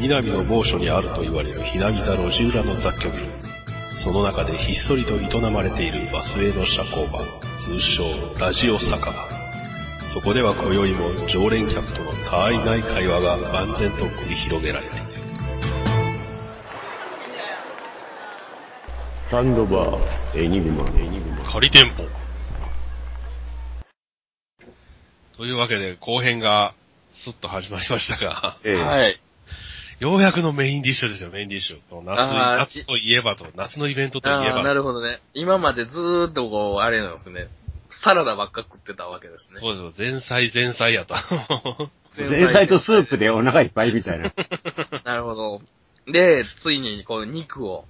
南の某所にあると言われるひなびた路地裏の雑居ビル。その中でひっそりと営まれているバスへの社交場、通称ラジオ酒場。そこでは今宵も常連客との他愛ない会話が万全と繰り広げられている。サンドバー、エニグマ、エニグマ。仮店舗。というわけで後編がスッと始まりましたが、ええはい。ようやくのメインディッシュですよ、メインディッシュ。この夏夏といえばと、夏のイベントといえああ、なば。るほどね。今までずーっとこう、あれなんですね。サラダばっか食ってたわけですね。そうですよ、前菜前菜やと。前菜とスープでお腹いっぱいみたいな。なるほど。で、ついにこう、肉を。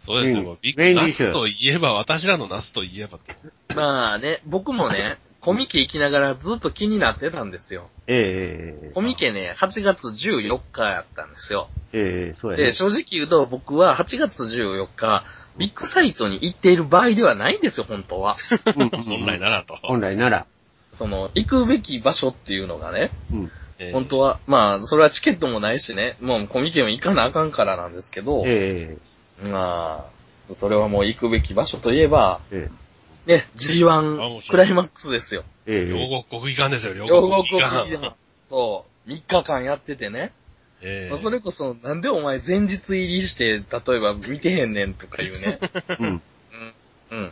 そうですよ、うビッメインディッシュ夏といえば、私らの夏といえばと。まあね、僕もね、コミケ行きながらずっと気になってたんですよ。ええええコミケね、8月14日やったんですよ。ええそうやねで、。正直言うと僕は8月14日、ビッグサイトに行っている場合ではないんですよ、本当は。本来ならと。本来なら。その、行くべき場所っていうのがね、うん。えー本当は、まあ、それはチケットもないしね、もうコミケも行かなあかんからなんですけど、えまあ、それはもう行くべき場所といえば、ええね、あも G1 ちろんクライマックスですよ。えええ両国国技館ですよ、両両国国国技館。国技館。そう、3日間やっててね。えーまあそれこそ、なんでお前前日入りして、例えば見てへんねんとか言うね。うん。うん。うん。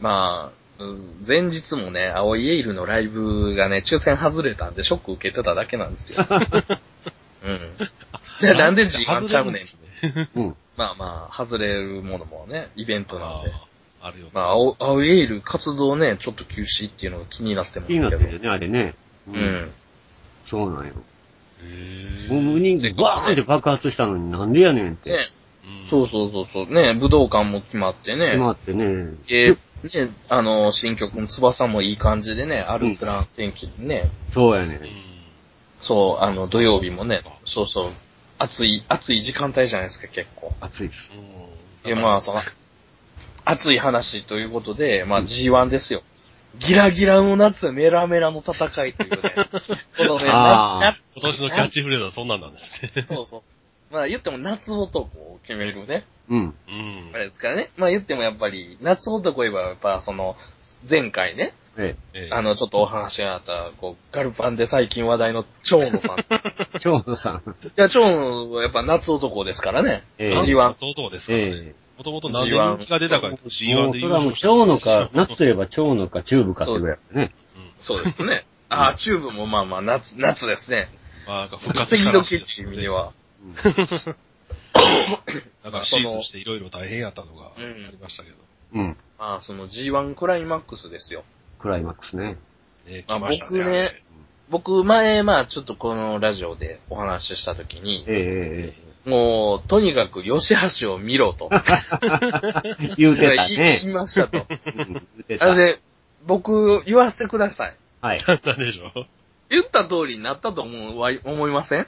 まあ、うん前日もね、青いエイルのライブがね、抽選外れたんでショック受けてただけなんですよ。うん。でなんで G1 ちゃうねん。うん。まあまあ、外れるものもね、イベントなんで。あるよ。まあ、青青いエイル活動ね、ちょっと休止っていうのが気になってま気にすけど。なってるよね、あれね。う。ん。そうなんよ。へもう無人バーンって爆発したのになんでやねんって。ね、そうそうそうそう。ね、武道館も決まってね。決まってね。で、ね、あの、新曲の翼もいい感じでね、アルスラン戦記でね、そうやねうん。そう、あの、土曜日もね、そうそう、暑い、暑い時間帯じゃないですか、結構。暑いです。うんで、まあ、その、暑い話ということで、まあ G1 ですよ。ギラギラの夏、メラメラの戦いというね。このね、あーな今年のキャッチフレーズはそんなんなんですね。そうそう。まあ言っても夏男を決めるね。うん。うんあれですからね。まあ言ってもやっぱり、夏男言えばやっぱその、前回ね、ええーあの、ちょっとお話があった、こう、ガルパンで最近話題の蝶野さん。いえ。蝶野さん。や、蝶野はやっぱ夏男ですからね。ええ G1。相当ですからね。えもともと何で人気が出たかとえ。G1 でもうそれはもう優勝した蝶野か、夏といえば蝶野かチューブかってぐらいだね。そうですね。ああ、チューブもまあまあ夏、夏ですね。まあ、なんか復活したらし時っていで意味では。なんかシーズンしていろいろ大変やったのがあうんりましたけど。うん。まあその G1 クライマックスですよ。クライマックスね。ね、まあ来ましたね。僕ね僕前、まあちょっとこのラジオでお話ししたときに、ええもう、とにかく吉橋を見ろと。ええ。言うてたね。言いましたと。うん言うてた。で、僕、あ、言わせてください。はい。なんでしょ？う言った通りになったと思うわい思いません？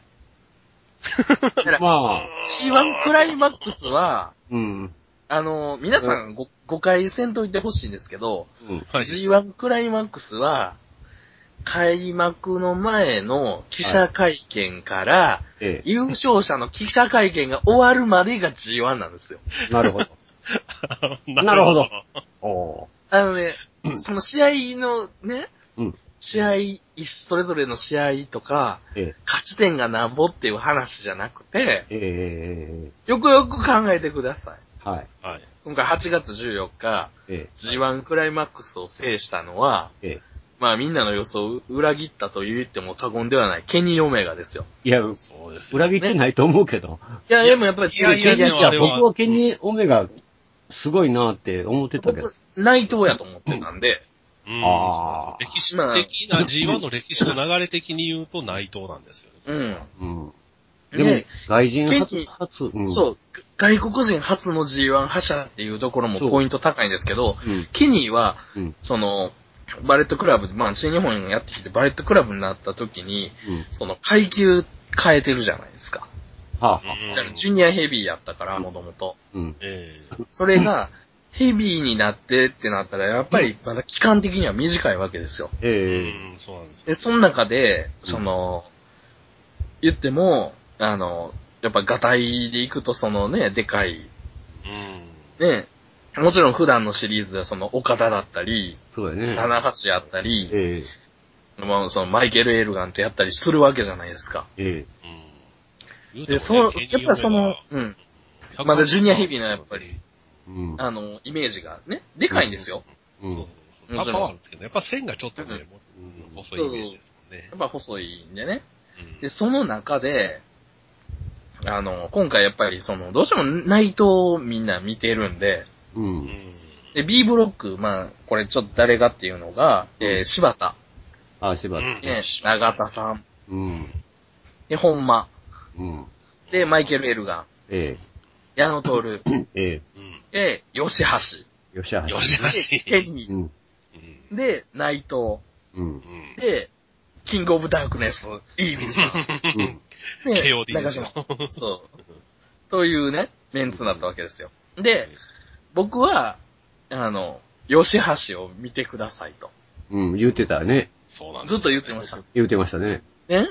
まあ、?G1 クライマックスは、うん。あの、皆さんご誤解せんといてほしいんですけど、うん。はい。G1 クライマックスは、開幕の前の記者会見から、え優勝者の記者会見が終わるまでが G1 なんですよ。え。なるほど。なるほど。おあのね、その試合のね、うん試合、それぞれの試合とか、ええ。勝ち点がなんぼっていう話じゃなくて、ええ。よくよく考えてください。はい。はい。今回8月14日、え G1 クライマックスを制したのは、え。ええ。まあみんなの予想を裏切ったと言っても過言ではない、ケニー・オメガですよ。いや、そうですよ。裏切ってないと思うけど。いや、でもやっぱり違う違う違ういやあれは僕はケニー・オメガ、すごいなって思ってたけど僕。、内藤やと思ってたんで、うんあー歴史的な、G1 の歴史の流れ的に言うと内藤なんですよね。うん。うん。でもね、外人初初、うん。そう、外国人初の G1 覇者っていうところもポイント高いんですけど、うん。ケニーは、うん。その、バレットクラブ、まあ、新日本やってきてバレットクラブになった時に、うん。その階級変えてるじゃないですか。はあ、だからジュニアヘビーやったから、もともと。うん。えそれが、ヘビーになってってなったら、やっぱりまだ期間的には短いわけですよ。ええうん、そうなんですよ。で、その中で、その、言っても、あの、やっぱ、ガタイで行くと、そのね、でかい、うん。ね、もちろん普段のシリーズではその、岡田だったり、そうだね。棚橋やったり、えまあ、その、マイケル・エルガンとやったりするわけじゃないですか。え、えうん。で、その、やっぱその、うん。まだジュニアヘビーのやっぱり、え。うん。あの、イメージがね、でかいんですよ。うん。そうそうそう。パワーあるんですけど、やっぱ線がちょっとね、もううん細いイメージですもんねやっ。ぱ細いんでね。うんで、その中で、あの、今回やっぱりその、どうしても内藤をみんな見てるんで、う。うんん。で、B ブロック、まあ、これちょっと誰がっていうのが、えー、柴田、あ、柴田。うんね、長田さん、うん。で、本間、うん。で、マイケル・エルガン、え矢野徹、え。え。で、吉橋、よっしゃ。よしよで、し。ケニうん。ー、で、内藤、うん。うん。で、キングオブダークネス、イービルさん、うん。で、中島そう。というね、メンツになったわけですよ。で、僕は、あの、吉橋を見てくださいと。うん。言ってたね。そうなんですずっと言ってました。言ってましたね。ね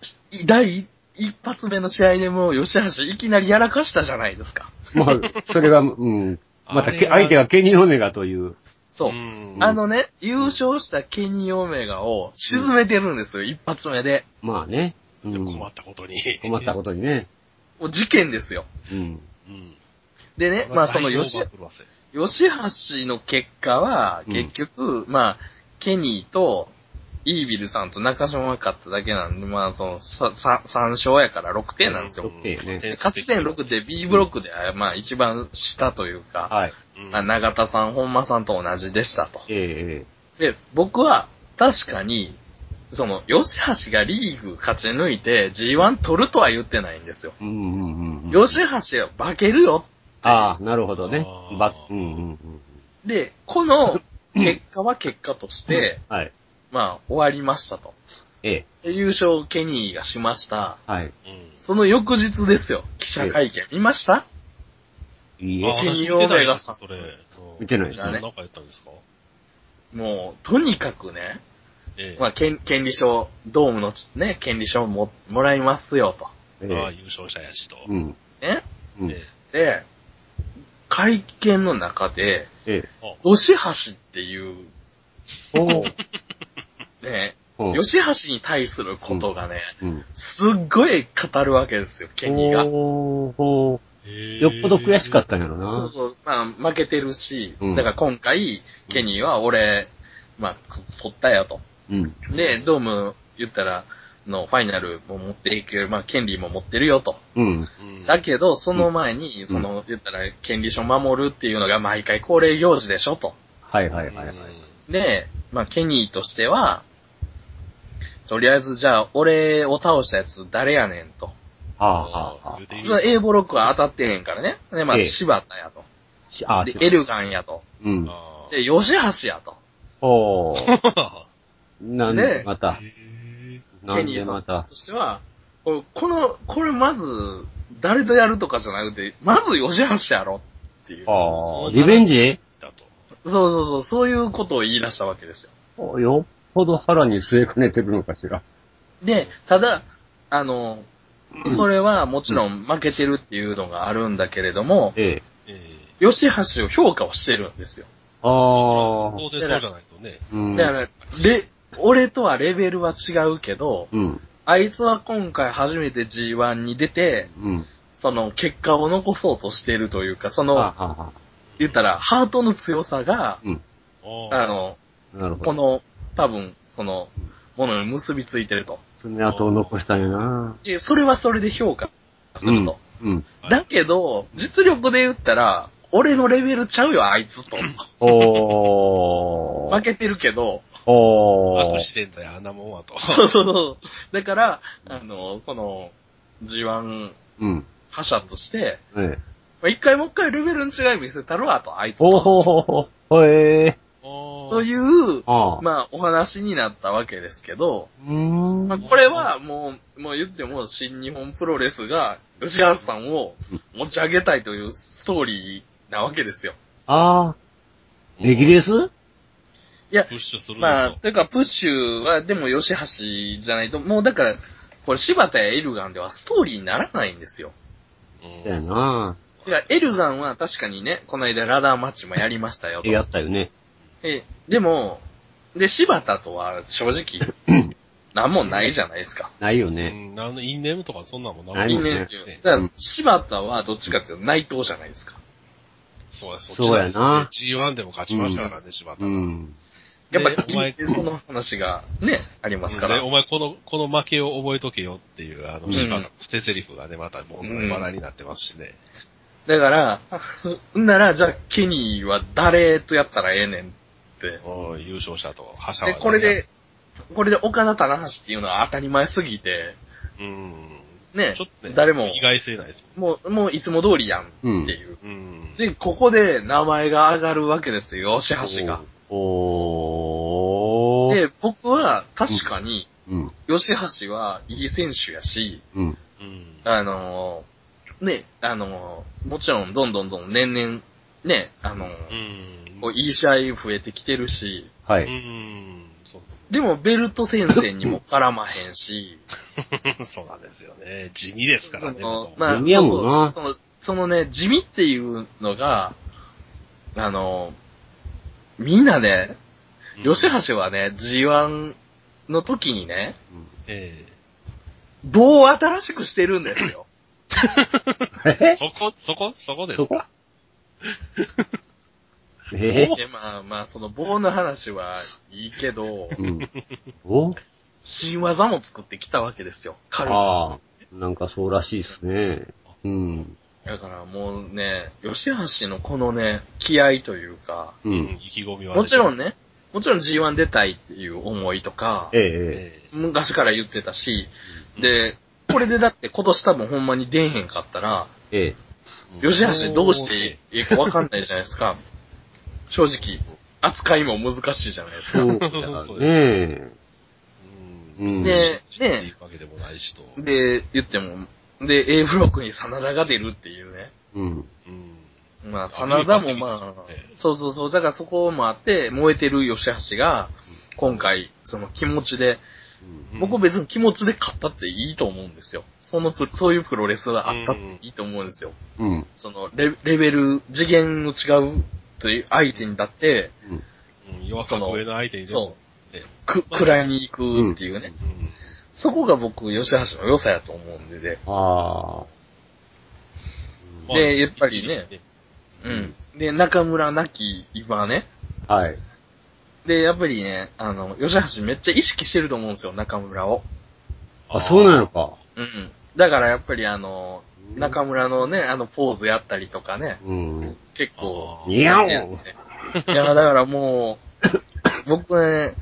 し第一発目の試合でも吉橋いきなりやらかしたじゃないですか。まあ、それが、うん。またけ、あれは相手がケニー・オメガという。そう。んあのね、優勝したケニー・オメガを沈めてるんですよ、一発目で。まあね。うん困ったことに。困ったことにね。もう事件ですよ。うん。うん。でね、まあその吉吉橋の結果は、うん結局、まあ、ケニーと、イービルさんと中島が勝っただけなんで、まあ、その、さ、さ、3勝やから6点なんですよ。6点ねで勝ち点6で B ブロックで、まあ、一番下というか、はい。長田さん、本間さんと同じでしたと。ええ、で、僕は、確かに、その、吉橋がリーグ勝ち抜いて G1 取るとは言ってないんですよ。え。うんうんうんうん。吉橋は化けるよ。ああ、なるほどねば、うんうんうん。で、この結果は結果として、はい。まあ、終わりましたと。ええ。で優勝ケニーがしました。はい。うん。その翌日ですよ。記者会見。見ました？あ、いいえ。ケニー私見てないオメガさんですそれ。見てないですね何かやったんですか？もう、とにかくね、ええ。まあ、権権利書、ドームのね、権利書をももらいますよと。えああ、え。優勝者やしと。うん。ね？うん。えええで、会見の中で、え。あ吉橋っていう、おー ね、うん吉橋に対することがね、うん。すっごい語るわけですよ、ケニーが。おーおへえーよっぽど悔しかったんやろな。そうそう、まあ、負けてるし、うんだから今回、ケニーは俺、まあ、取ったよと。うん。で、ドーム言ったら、のファイナルも持っていける、まあ、権利も持ってるよと。うん。うんだけど、その前に、その、言ったら、権利書守るっていうのが毎回恒例行事でしょと。はいはいはいはい。で、まあ、ケニーとしては、とりあえずじゃあ、俺を倒したやつ誰やねんと。はあはあは言うてみその A ブロックは当たってへんからね。で、まあ、ええ柴田やと。あ。あで、しエルガンやと。うん。あで、吉橋やと。おー。あ。なんででまた。ケニーさんと。しては、この、これまず、誰とやるとかじゃなくて、まず吉橋やろっていう。ああ、リベンジ？だと。そうそうそう、そういうことを言い出したわけですよ。よっぽど腹に据えかねてるのかしら。で、ただ、あの、それはもちろん負けてるっていうのがあるんだけれども、ええ。ええ。吉橋を評価をしてるんですよ。ああ。当然そうじゃないとね。うん。だから、レ、俺とはレベルは違うけど、うん。あいつは今回初めて G1 に出て、うん。その結果を残そうとしているというか、その、はあ、は言ったら、ハートの強さが、うん。あの、あ、なるほど。この、多分、その、ものに結びついてると。爪痕を残したんやな。で、それはそれで評価すると。うん。うん。だけど、実力で言ったら、俺のレベルちゃうよ、あいつと。おー。負けてるけど、アク。シデントや、あんなもんはと。そうそうそう。だから、あの、その、G1 うん。覇者として、ええ。まあ一回もう一回レベルの違い見せたるわと、あいつおと。ほほえという。まあ、お話になったわけですけど、うーん。まあ、これはもう、もう言っても、新日本プロレスが、吉橋さんを持ち上げたいというストーリーなわけですよ。ああ。レギュレース？いや、プッシュするまあ、と。というか、プッシュは、でも、吉橋じゃないと、もうだから、これ柴田やエルガンではストーリーにならないんですよ。うんだよないや、エルガンは確かにね、この間ラダーマッチもやりましたよと。やったよね。え、でも、で、柴田とは正直、なんもないじゃないですか。うないよね。ん、なんのインネームとかそんなもんないもんねいいねっていう。だから、柴田はどっちかっていうと内藤じゃないですか。そうや、そっちそうやなですね G1 でも勝ちましたからね、柴田が。うん。やっぱでお前り、その話がね、ありますかで、ら。お前この、この負けを覚えとけよっていう、あの、うん捨て台詞がね、またもううん話題になってますしね。だから、ん なら、じゃあ、ケニーは誰とやったらええねんって。優勝者と、覇者はで、ねこれで、これで岡田棚橋っていうのは当たり前すぎて、うん。ねちょっとね、誰も意外性ないですもう、もういつも通りやんっていう。うん。で、ここで名前が上がるわけですよ、吉橋が。おー。で、僕は確かに、うん。吉橋はいい選手やし、うん。うん。あのーね、あのーもちろんどんどんどん年々、ね、あのーうん。こういい試合増えてきてるし、はい。うん。そう。でもベルト戦線にも絡まへんし、そうなんですよね。地味ですからね。まあ、地味やもんなそうそうその、そのね、地味っていうのが、あの、みんなね、うん吉橋はね、G1 の時にね、え棒を新しくしてるんですよ。え？えそこ、そこ、そこですか？え？で、まあまあ、その棒の話はいいけど、うん。お新技も作ってきたわけですよ。彼あは。あ。なんかそうらしいですね。うん。だからもうね、吉橋のこのね、気合というか、ううんん。意気込みはね。もちろんね、もちろん G1 出たいっていう思いとか、ええ、ええ昔から言ってたし、えで、これでだって今年多分ほんまに出えへんかったら、え、え吉橋どうしていいかわかんないじゃないですか。正直、扱いも難しいじゃないですえ。か。そうだそうね。うん。うんで知っていくわけでもないしと。で、言っても、で、A ブロックに真田が出るっていうね。うん。うん。まあ、真田もまあそうそうそう、だからそこもあって、燃えてる吉橋が、今回、その気持ちで、僕別に気持ちで勝ったっていいと思うんですよ。そのプ、そういうプロレスがあったっていいと思うんですよ。うん。そのレ、レベル、次元の違うという相手にだって、うん。うん。弱さ上の相手にそう、ねく、食らいに行くっていうね。うん。そこが僕、吉橋の良さやと思うんでね。ああ。まあでやっぱりね。うん。で、中村なき今ね。はい。で、やっぱりね、あの、吉橋めっちゃ意識してると思うんですよ、中村を。あ、そうなのか。うん。だからやっぱりあの、中村のね、あのポーズやったりとかね、うん。結構。にゃおや、だからもう、僕ね、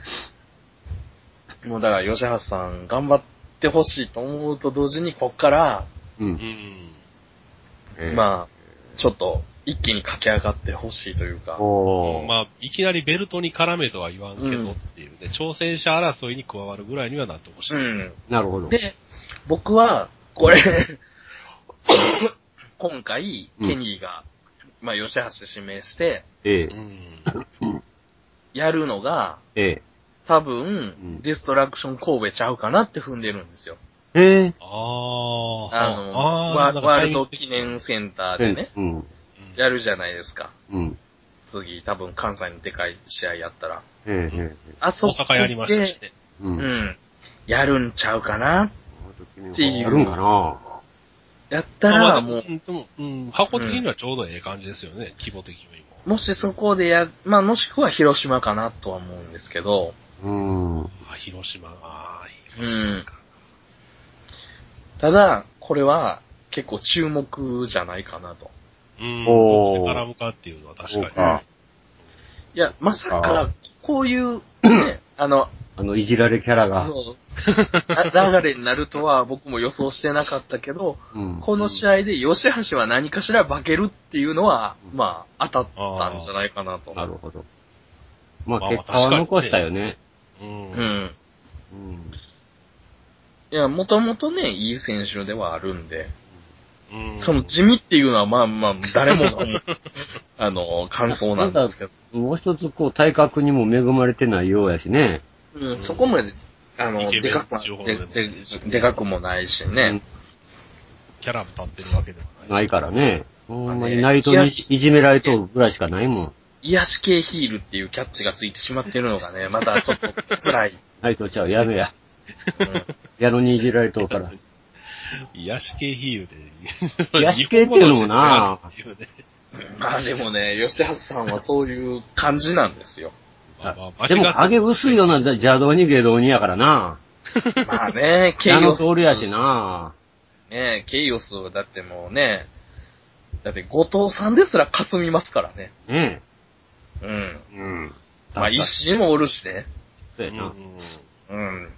もうだから吉橋さん頑張ってほしいと思うと同時に、こっから、う。うんん。ええまあ、ちょっと一気に駆け上がってほしいというか。まあ、いきなりベルトに絡めとは言わんけどっていうね、挑戦者争いに加わるぐらいにはなってほしい。うん。なるほど。で、僕は、これ、今回、ケニーが、まあ、吉橋指名して、ええう。ん。やるのが、え多分、んデストラクション神戸ちゃうかなって踏んでるんですよ。え。ええ。ああ。あの、あワワールド記念センターでね、うん。やるじゃないですか。うん。次、多分関西のでかい試合やったら。ええ、ええ。あそこ大阪やりましたしね。う。うんん。やるんちゃうかな？ていうやるんかな？やったら、もう、うんでも、うん、箱的にはちょうどええ感じですよね、規模的にも。もしそこでや、まあ、もしくは広島かなとは思うんですけど、うん。あ、広島、あーうん。ただ、これは結構注目じゃないかなと。うん。おーどこで絡むかっていうのは確かに。いや、まさあか、こういう、ね、あの、あの、いじられキャラが。そう、な流れになるとは僕も予想してなかったけど、うん。この試合で吉橋は何かしら化けるっていうのは、まあ、当たったんじゃないかなと。なるほど。まあ、まあ結果は残したよね。うん。うん。うん。いや、もともとね、いい選手ではあるんで、うん。その地味っていうのはまあまあ、誰も あの、感想なんですけど、もう一つ、こう、体格にも恵まれてないようやしね。うん、そこまであの、でかくもででもででかくもないしね。キャラも立ってるわけでもない。ないからね。ほんまに、ねナイトにいじめられとるぐらいしかないもん。癒し系ヒールっていうキャッチがついてしまってるのがね、またちょっと辛い。ナイトちゃう、やめや。うんやのにいじられとるから。癒し系ヒールで。癒し系っていうのもなまあでもね、吉橋さんはそういう感じなんですよ。まあまあ、でも影薄いような邪道に下道にやからな。まあね、ケあのイオス。通りやしな。ねケイオスだってもうね、だって後藤さんですら霞みますからね。ねうん。え。うん。まあ石井もおるしね。そうやな。うんうん。うん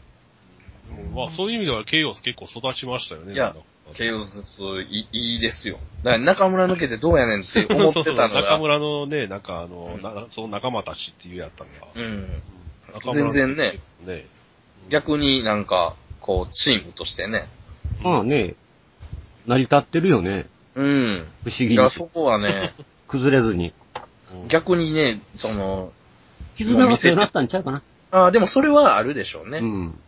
まあそういう意味ではケイオス結構育ちましたよね。いやケイオスいいいいですよ。だから中村抜けてどうやねんって思ってたのそうそう中が。村のね、なんかあの、うんなその仲間たちっていうやったのが。うん。全然ね。ね。逆になんか、こう、チームとしてね。まあね、成り立ってるよね。うん。不思議にいや、。そこはね、崩れずに。うん逆にね、その、絆が強くなったんちゃうかな。ああ、でもそれはあるでしょうね。うん。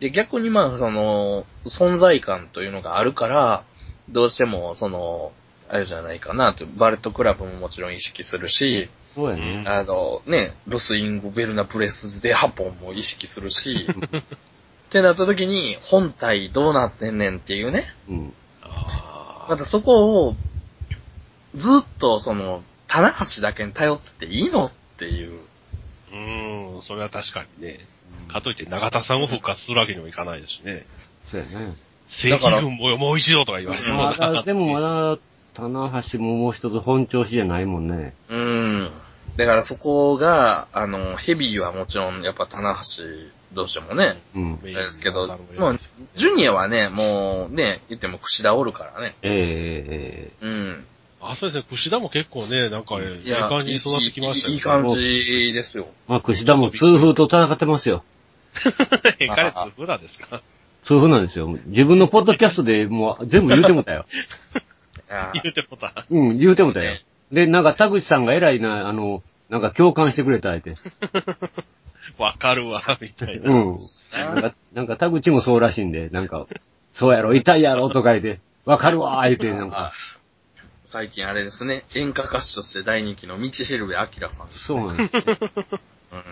で、逆にまあ、その、存在感というのがあるから、どうしても、その、あれじゃないかなと、バレットクラブももちろん意識するし、そうやね。あの、ね、ロスインゴ・ベルナ・プレスでハポンも意識するし、ってなった時に、本体どうなってんねんっていうね。うん。あまたそこを、ずっとその、棚橋だけに頼ってていいのっていう。あ。うん、それは確かにね。かといって永田さんを復活するわけにもいかないですしね。そうやね。正規軍ももう一度とか言われてもまだ、でもまだ、棚橋ももう一つ本調子じゃないもんね。うん。だからそこが、あの、ヘビーはもちろん、やっぱ棚橋どうしてもね、うん。ですけど、もうジュニアはね、もうね、言っても串田おるからね。えええうん。あ、そうですね。串田も結構ね、なんか、ええいや、感じに育ってきましたよ、いいいい感じですよ。えまあ、串田も痛風と戦ってますよ。え、彼って普段ですか？痛風なんですよ。自分のポッドキャストでもう全部言うてもたよ。言うてもた。うん、言うてもたよ。で、なんか田口さんが偉いな、あの、なんか共感してくれた相手。わかるわ、みたいな。うん。なんか、なんか田口もそうらしいんで、なんか、そうやろ、痛いやろ、とか言って、わかるわ、言って、なんか、最近あれですね、演歌歌手として大人気の道ヘルベアキラさんです。そうなんですよ。うん。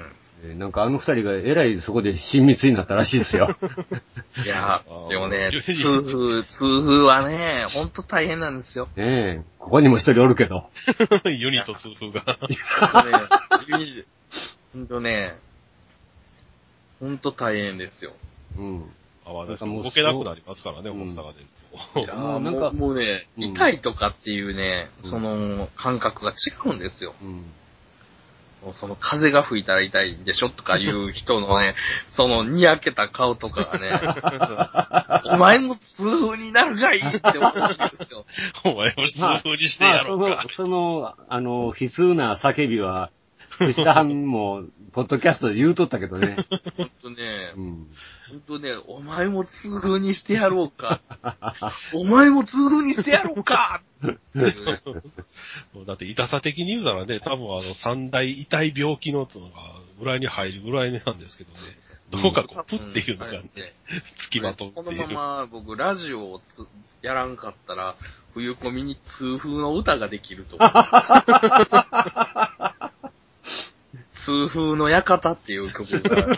えなんかあの二人が偉いそこで親密になったらしいですよ。いやあー、でもね痛風、痛風はね、ほんと大変なんですよ。ねえ、ここにも一人おるけど。ユニット痛風が。ほんとね、ほんと大変ですよ。うん。あ、まあ、なんかもう動けなくなりますからね、うん重さが出るいやなんかうもうね、うん痛いとかっていうね、うんその感覚が違うんですよ。うん。その風が吹いたら痛いんでしょとかいう人のね、そのにやけた顔とかがね、お前も痛風になるがいいって思うんですよ。お前も痛風にしてまあ、そやろうかの、。その、あの、悲痛な叫びは、藤田藩も、ポッドキャストで言うとったけどね。ほんとねう、ん。ほんとね、お前も痛風にしてやろうか。お前も痛風にしてやろうかっていうねだって痛さ的に言うならね、多分あの三大痛い病気ののがぐらいに入るぐらいなんですけどね。どこかこう、プっていうのがねあれです、ね付きまとうこのっていう。まま僕ラジオをつやらんかったら、冬コミに痛風の歌ができると思う。痛風の館っていう曲が、メ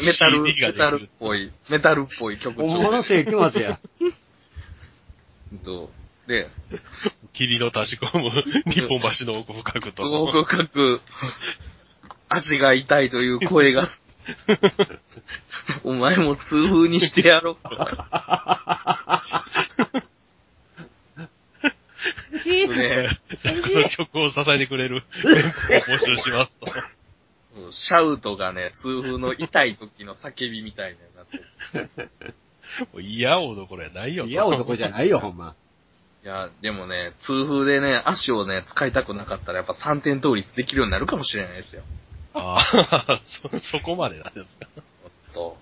メタル、CD ができるメタルっぽい、メタルっぽい曲調本物の世紀末や。と、で、霧の立ち込む 日本橋の奥深くと。奥深く、足が痛いという声がす、お前も痛風にしてやろうか。ねこ の曲を支えてくれるメンバーを募集しますと。シャウトがね、痛風の痛い時の叫びみたいになってる。もう嫌おどころやないよと。いや、男じゃないよ、ほんま。いや、でもね、痛風でね、足をね、使いたくなかったらやっぱ3点倒立できるようになるかもしれないですよ。ああ、そ、そこまでなんですか。と、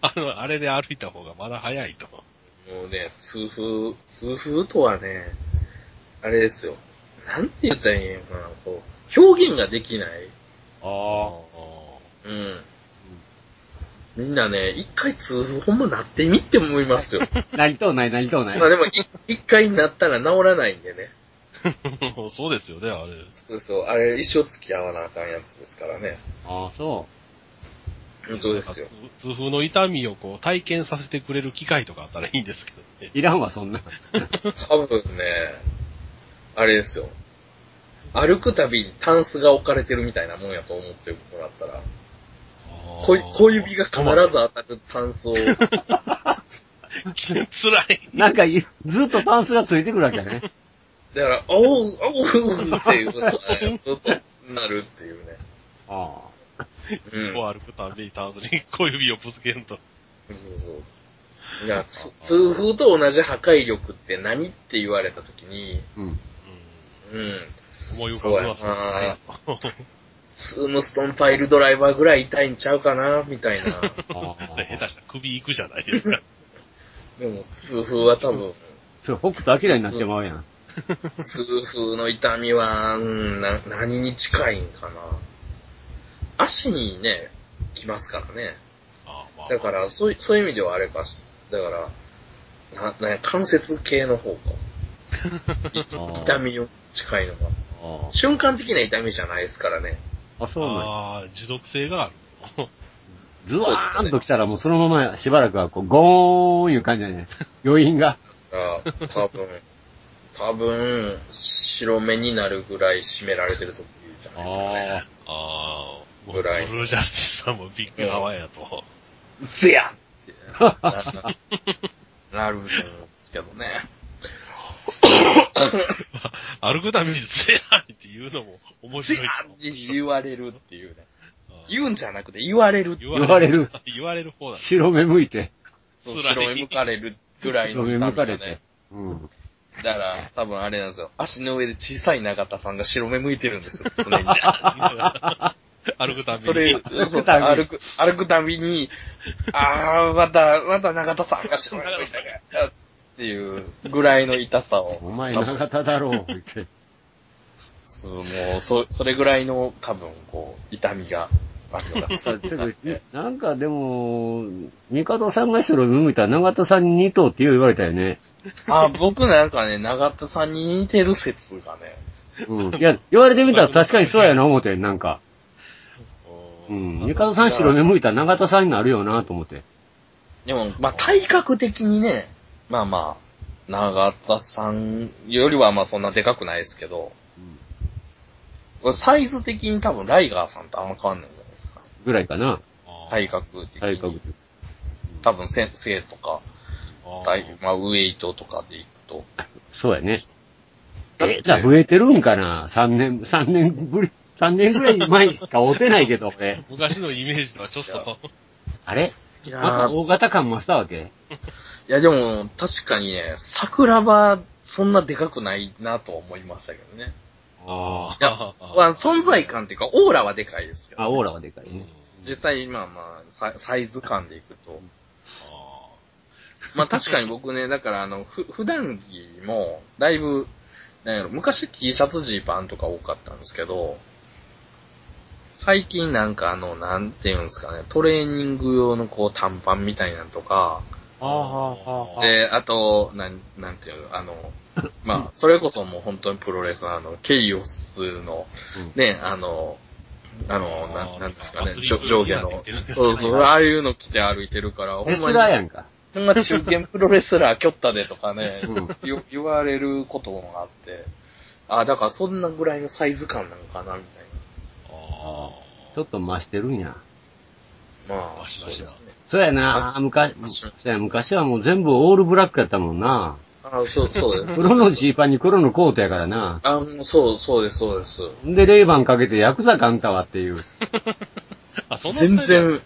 あの、あれで歩いた方がまだ早いと。もうね、痛風、痛風とはね、あれですよ。なんて言ったらいいんかな、こう、表現ができない。あうん。みんなね、一回痛風ほんまなってみって思いますよ。なりとうない、なりとうないまあ。でも、い一回なったら治らないんでね。そうですよね、あれ。そうそう、あれ一生付き合わなあかんやつですからね。ああ、そ本当ですよ。痛痛風の痛みをこう体験させてくれる機会とかあったらいいんですけどね。う。いらんわ、そんな。多分ね、あれですよ。歩くたびにタンスが置かれてるみたいなもんやと思ってもらったら、小小指が必ず当たるタンスを、辛い。なんかい、ずっとタンスがついてくるわけね。だから、おう、おうっていうのがね、ずっとなるっていうね。あうん。こう歩くたびにタンスに小指をぶつけると。そうそういや、つ痛風と同じ破壊力って何って言われたときに、あ。うん。うんうん。思い浮かべますそう。スームストンパイルドライバーぐらい痛いんちゃうかな、みたいな。あそれ下手したら首いくじゃないですか。でも、痛風は多分、それ、北斗晶になってまうやん。痛風の痛みは、うん、な、何に近いんかな。足にね、きますからね。ああまあだから、そういそういう意味ではあれかし、だから、な、な、関節系の方か。あ 痛みに近いのが。あ瞬間的な痛みじゃないですからね。あ、そうなんやああ、持続性がある。ズワーンと来たらもうそのまましばらくはこう、ゴーンいう感じだね。余韻が。が、多分、多分、白目になるぐらい締められてる時じゃないですかね。ああ、ぐらいルージャスティスさんもビッグアワーやと。つやって なるんですけどね。歩くたびにつやって言うのも面つ白いとやって言われるっていうね。あ あ言うんじゃなくて言われる言言われる。言われる方だ。白目向いて。そう白目向かれるぐらい白目の痛みが向かれてね。。うん。だから、多分あれなんですよ。足の上で小さい永田さんが白目向いてるんですよ、常に。歩くたびそれ、に。そう歩く、歩くたびに、あー、また、また永田さんが白目向いてるっていうぐらいの痛さを。お前長田だろう、言って。そう、もう、そ、それぐらいの多分、こう、痛みがあるのがちょっとなんかでも、ミカドさんが白目向いたら長田さんに似とうって言われたよね。あ、僕なんかね、永田さんに似てる説がね、うん。いや、言われてみたら確かにそうやな思って、なんか。うん。ミカドさん白目向いたら長田さんになるよなと思って。でも、まあ、体格的にね、まあまあ、長田さんよりはまあそんなでかくないですけど、サイズ的に多分ライガーさんとあんま変わんないんじゃないですか。ぐらいかな。体格的に。体格。多分せ背とか、体まあ、ウエイトとかでいくと。そうやね。え、じゃあ増えてるんかな ?3 年、三年ぶり、3年ぐらい前にしか会うてないけど、俺。昔のイメージとはちょっと、あれ？またー大型感増したわけ？いやでも、確かにね、桜庭、そんなでかくないなとは思いましたけどね。あいや、まあ、存在感っていうか、オーラはでかいですよ。あ、オーラはでかいね。実際、まあまあサ、サイズ感でいくと。まあ確かに僕ね、だからあの、ふ、普段着も、だいぶ、なんやろ、昔 T シャツジーパンとか多かったんですけど、最近なんかあの、なんていうんですかね、トレーニング用のこう短パンみたいなのとか、ああ、はあ、はあ。で、あと、なん、なんていうの、あの、まあ、それこそもう本当にプロレスのあの、ケイオスの、ね、あの、あの、ななんですかね上下の。そうそう、ああいうの着て歩いてるから、ほレスんまに、ラーやんか。ほんま中堅プロレスラーキョッタでとかね うん、言言われることもあって、あ、だからそんなぐらいのサイズ感なのかな、みたいあちょっと増してるんや。な。まあ、マシマシだそうですね。そうやなあ、昔、マシそうや昔はもう全部オールブラックやったもんな。あ、そう、そうです。黒のジーパンに黒のコートやからな。あ、そう、そうです、そうです。んで、レイバンかけてヤクザかんたわっていう。あ、そんな全然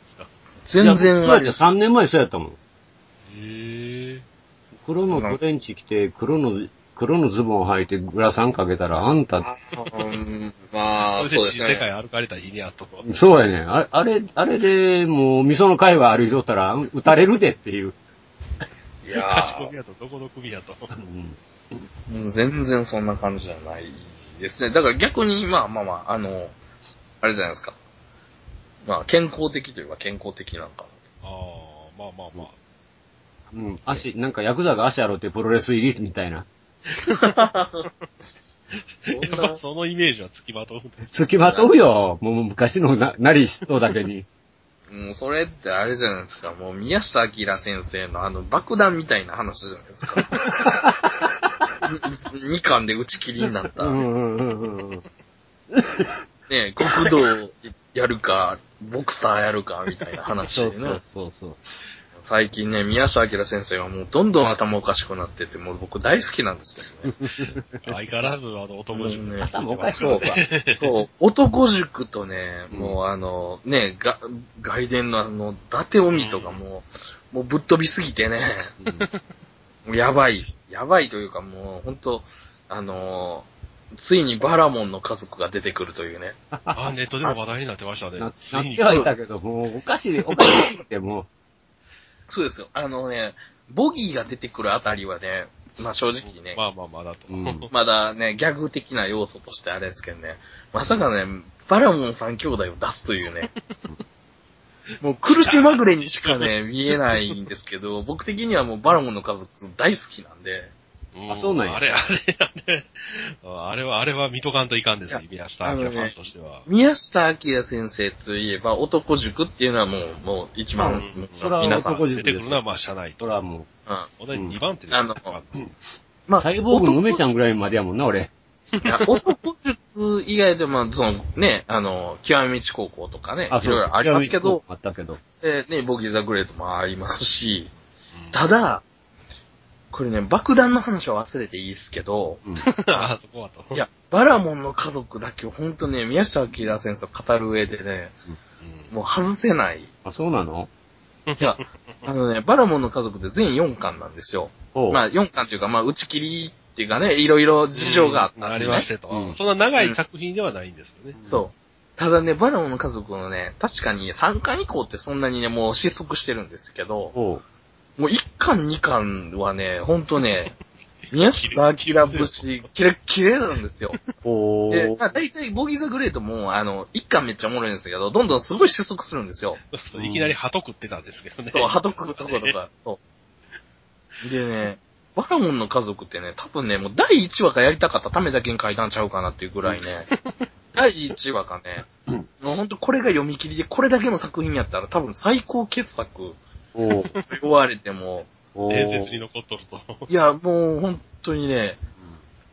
全いや然うやって3年前そうやったもん。へえ。黒のトレンチ着て、黒の、黒のズボン履いてグラサンかけたら、あんた、あうん、まあ、そうですね。新世界歩かれた日にあと。そうやねあ。あれ、あれでもう、味噌の会話歩いとったら、撃たれるでっていう。いや賢みやと、どこの組やと。うん全然そんな感じじゃないですね。だから逆に、まあまあまあ、あの、あれじゃないですか。まあ、健康的というか健康的なんかああ、まあまあまあ。うん。足、なんかヤクザが足あろうってプロレス入りみたいな。やっぱそのイメージはつきまとうんです。付きまとうよ。もう昔のな、なり人だけに。もうそれってあれじゃないですか。もう宮下明先生のあの爆弾みたいな話じゃないですか。2巻で打ち切りになった。うんうんうんうんうん。ね極道やるか、ボクサーやるか、みたいな話でねそうそう。そうそう。最近ね、宮下明先生がもうどんどん頭おかしくなってて、もう僕大好きなんですよね。相変わらず、あの、男塾。ね。頭おかしいそう。そう、男塾とね、うん。もうあの、ね、が、外伝のあの、伊達臣とかもう、もうぶっ飛びすぎてね、もうやばい、やばいというかもう本当あのついにバラモンの家族が出てくるというね。あ、ネットでも話題になってましたね。な。ついになってはいたけど、もうおかしい、おかしいってもそうですよ。あのね、ボギーが出てくるあたりはね、まあ正直ね、まあまあまあだと。うん まだね、ギャグ的な要素としてあれですけどね、まさかね、バラモン三兄弟を出すというね、もう苦しまぐれにしかね、見えないんですけど、僕的にはもうバラモンの家族大好きなんで、んあそうなんや。あれ、あれ、あれ、あれは、あれは見とかんといかんですよ、宮下明ファンとしては。宮下明先生といえば男塾っていうのはもう、もう一番、うん。それは皆さん、出てくるのは、まあ、社内と。そらもお題2番手であのう、まあ、サイボーグの梅ちゃんぐらいまでやもんな、俺。男塾以外でも、そのね、あの、極み道高校とかね、いろいろありますけど、あったけど。でね、ボギーザグレートもありますし、うん。ただ、これね、爆弾の話は忘れていいですけど、うん。ああ、そこはと。いや、バラモンの家族だけを本当ね、宮下明先生を語る上でね、うんもう外せない。いあ、そうなの？や、あのね、バラモンの家族で全4巻なんですよ。まあ4巻というか、まあ打ち切りっていうかね、いろいろ事情があったねありましてと、うんそんな長い作品ではないんですよね。そう。ただね、バラモンの家族のね、確かに3巻以降ってそんなにね、もう失速してるんですけど、もう1巻2巻はね、ほんとね、宮下明節、キレッキレなんですよ。おで、ーまあ大体ボギーザグレートも、あの、1巻めっちゃおもろいんですけど、どんどんすごい失速するんですよ。そういきなり鳩食ってたんですけどね。そう、ハトクとことか。そう。でね、バラモンの家族ってね、多分ね、もう第1話がやりたかったためだけに書いたんちゃうかなっていうぐらいね、第1話がね、うんもうほんとこれが読み切りで、これだけの作品やったら多分最高傑作お言われても、伝説に残っとると。いや、もう本当にね、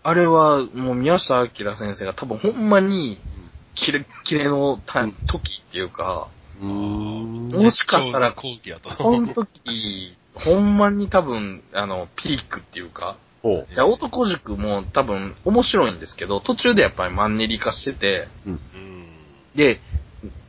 あれはもう宮下明先生が多分ほんまに、キレッキレの時っていうか。もしかしたら絶頂の後期やと。その時、ほんまに多分、あの、ピークっていうか、いや、男塾も多分面白いんですけど、途中でやっぱりマンネリ化してて、うん。で、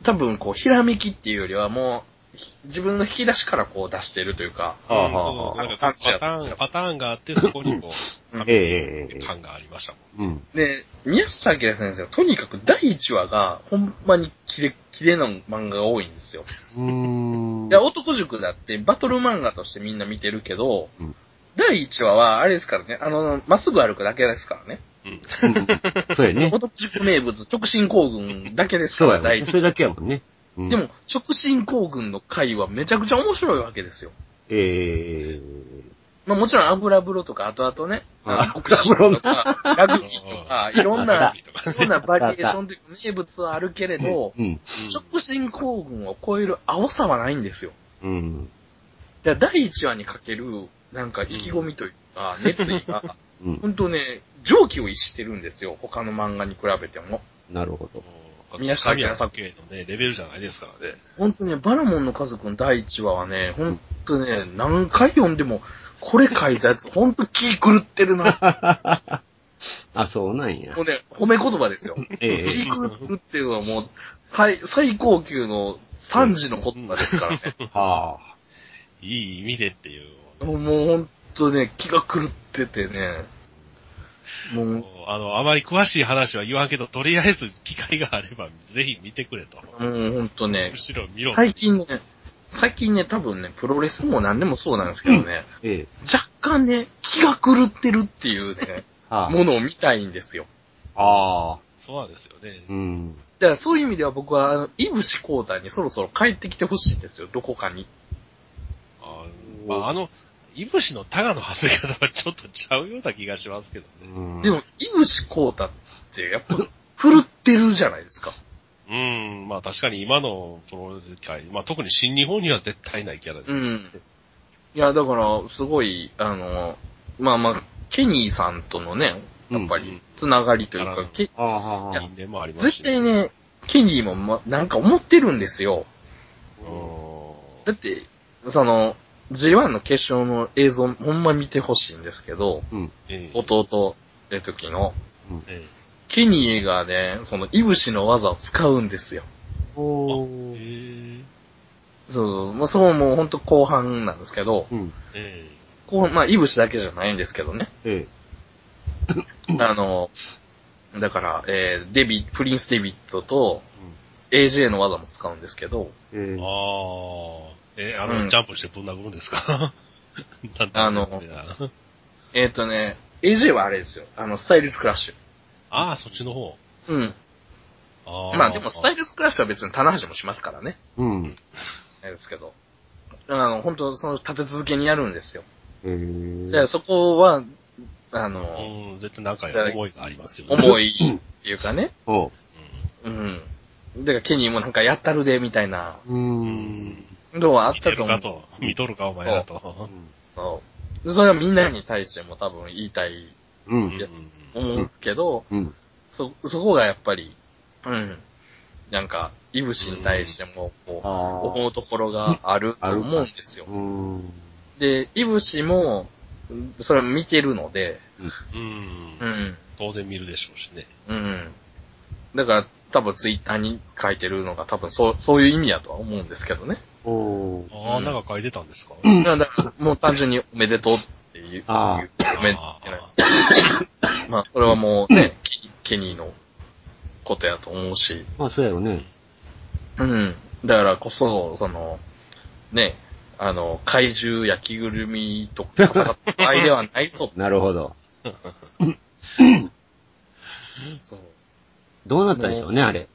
多分こう、ひらめきっていうよりはもう、ひ自分の引き出しからこう出してるというか、はああはあそうなんかパターン、パターンがあって、そこにこう、感がありましたもん。うん。で、宮下明先生はとにかく第1話がほんまにキレッキレな漫画が多いんですよ。うーん。いや、男塾だってバトル漫画としてみんな見てるけど、うん第1話はあれですからね、あの、まっすぐ歩くだけですからね。うん。そうやね。男塾名物、直進行軍だけですから。第一それだけやもんね。うんでも、、直進行軍の回はめちゃくちゃ面白いわけですよ。ええまあもちろん油風呂とか、後々ね、あボクシングとか、ラグビーとか、いろんな、いろんなバリエーションというか名物はあるけれど、うん。直進行軍を超える青さはないんですよ。うん。で第1話にかける、なんか意気込みというか、熱意が、うん。ほんとね、蒸気を逸してるんですよ。他の漫画に比べても。なるほど。宮下明作系のね、レベルじゃないですからね。ほんとね、バラモンの家族の第1話はね、ほんとね、何回読んでも、これ書いたやつ、ほんと気狂ってるな。あ、そうなんやも。うね、褒め言葉ですよ。ええ気狂ってるっていうのはもう、最、最高級の3時の言葉ですからね。はあ。いい意味でっていう。もうもうほんとね、気が狂っててね、もう、あの、あまり詳しい話は言わんけど、とりあえず機会があれば、ぜひ見てくれと。もうほんとねむ、しろ見ろ。最近ね、最近ね、多分ね、プロレスも何でもそうなんですけどね、ええ。若干ね、気が狂ってるっていうね、はものを見たいんですよ。あ。ああ。そうなんですよね。うん。だからそういう意味では僕は、あの、イブシコータにそろそろ帰ってきてほしいんですよ、どこかに。まあ、あの、いぶしのタガの外れ方はちょっとちゃうような気がしますけどね。うんでも、いぶしこうたって、やっぱ、振るってるじゃないですか。うん、まあ確かに今のプロレス界、まあ特に新日本には絶対ないキャラです。うん。いや、だから、すごい、あの、まあまあ、ケニーさんとのね、やっぱうんり、つながりというか、うんけああ、はあ、ありますし、絶対ね、ケニーも、ま、なんか思ってるんですよ。うんだって、その、G1 の決勝の映像、ほんま見てほしいんですけど、うん。ええ弟の時の、えケニーがね、その、いぶしの技を使うんですよ。おえそう、まあ、それもほんと後半なんですけど、うん。え後半、まあ、いぶしだけじゃないんですけどね。え あの、だから、えー、デビ、プリンス・デビットと、AJ の技も使うんですけど、え。えええ。ああ、ええあの、うんジャンプしてぶん殴るんですか？なんだあのえっ、とね、AJ はあれですよ。あの、スタイルズ・クラッシああ、そっちの方。ュ。うん。ああまあでも、スタイルズ・クラッシュは別に棚橋もしますからね。うん。あれですけど。あの、本当その、立て続けにやるんですよ。ええ。で、そこは、あうの、ん、絶対なんか思いがありますよね。重いっていうかね。おう。うん。だから、ケニーもなんかやったるで、みたいなう。うんん。のはあっ見たと思う。てるかと。見とるか、お前らと。そうそれはみんなに対しても多分言いたい、うん。いや思うけど、うん。そ、そこがやっぱり、うん。なんか、イブシに対しても、こう。思うところがあると思うんですよ。うん。で、イブシも、それを見てるので、うん。うん。当然見るでしょうしね。うん。だから、多分ツイッターに書いてるのが多分そう、そういう意味だとは思うんですけどね。おう。ああ、うんなんか書いてたんですか？だから、もう単純におめでとうっていう、あおめでとうまあ、それはもうね、ケケニーのことやと思うし、まあ、そうやろね。うん。だからこそ、その、ね、あの、怪獣焼きぐるみと戦った場合ではないぞ。なるほど。そう。どうなったでしょうね、あれ。ね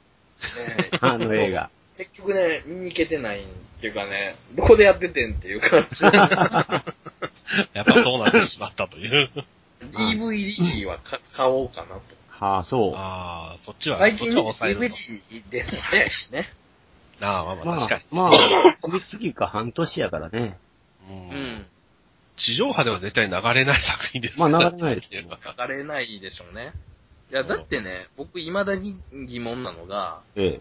あの映画。結局ね、見に行けてないっていうかね、どこでやっててんっていう感じ。やっぱそうなってしまったという。DVD はか買おうかなと。はあ、そう。ああ、そっちは、最近 DVD ですね。しね。と。ああ、まあままあ確かに。、あまあ、次か半年やからね。ううんん。地上波では絶対流れない作品ですまあ流れないですよ 流れないでしょうね。いや、だってね、僕未だに疑問なのが、ええ。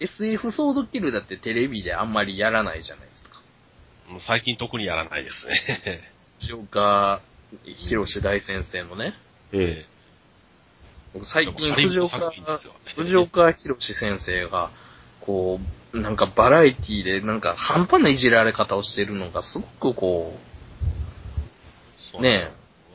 SF ソードキルだってテレビであんまりやらないじゃないですか。もう最近特にやらないですね。藤岡弘大先生のね。え僕最近藤岡藤岡弘先生が、こう、なんかバラエティでなんか半端ないじられ方をしてるのがすごくこそうう、ね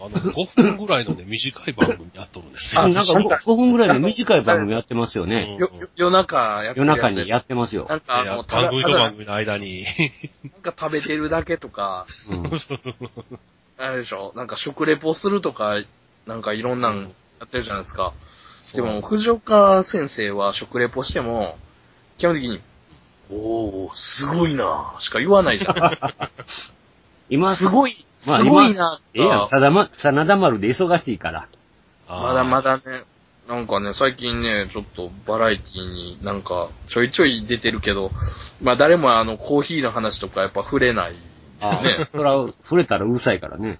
あの、5分ぐらいのね、短い番組やっとるんですえ。よ。なんか 5, 5分ぐらいの短い番組やってますよね。夜中やって夜中にやってますよな。んかあの、番組と番組の間に、なんか食べてるだけとか、うん。あれでしょなんか食レポするとか、なんかいろんなんやってるじゃないですか。でも、藤岡先生は食レポしても、基本的に、おー、すごいなしか言わないじゃないですか。今、すごい、まあすごいなええやん、さだま、真田丸で忙しいから。まだまだ。だね、なんかね、最近ね、ちょっとバラエティになんかちょいちょい出てるけど、まあ誰もあのコーヒーの話とかやっぱ触れない。ああねそれは、触れたらうるさいからね。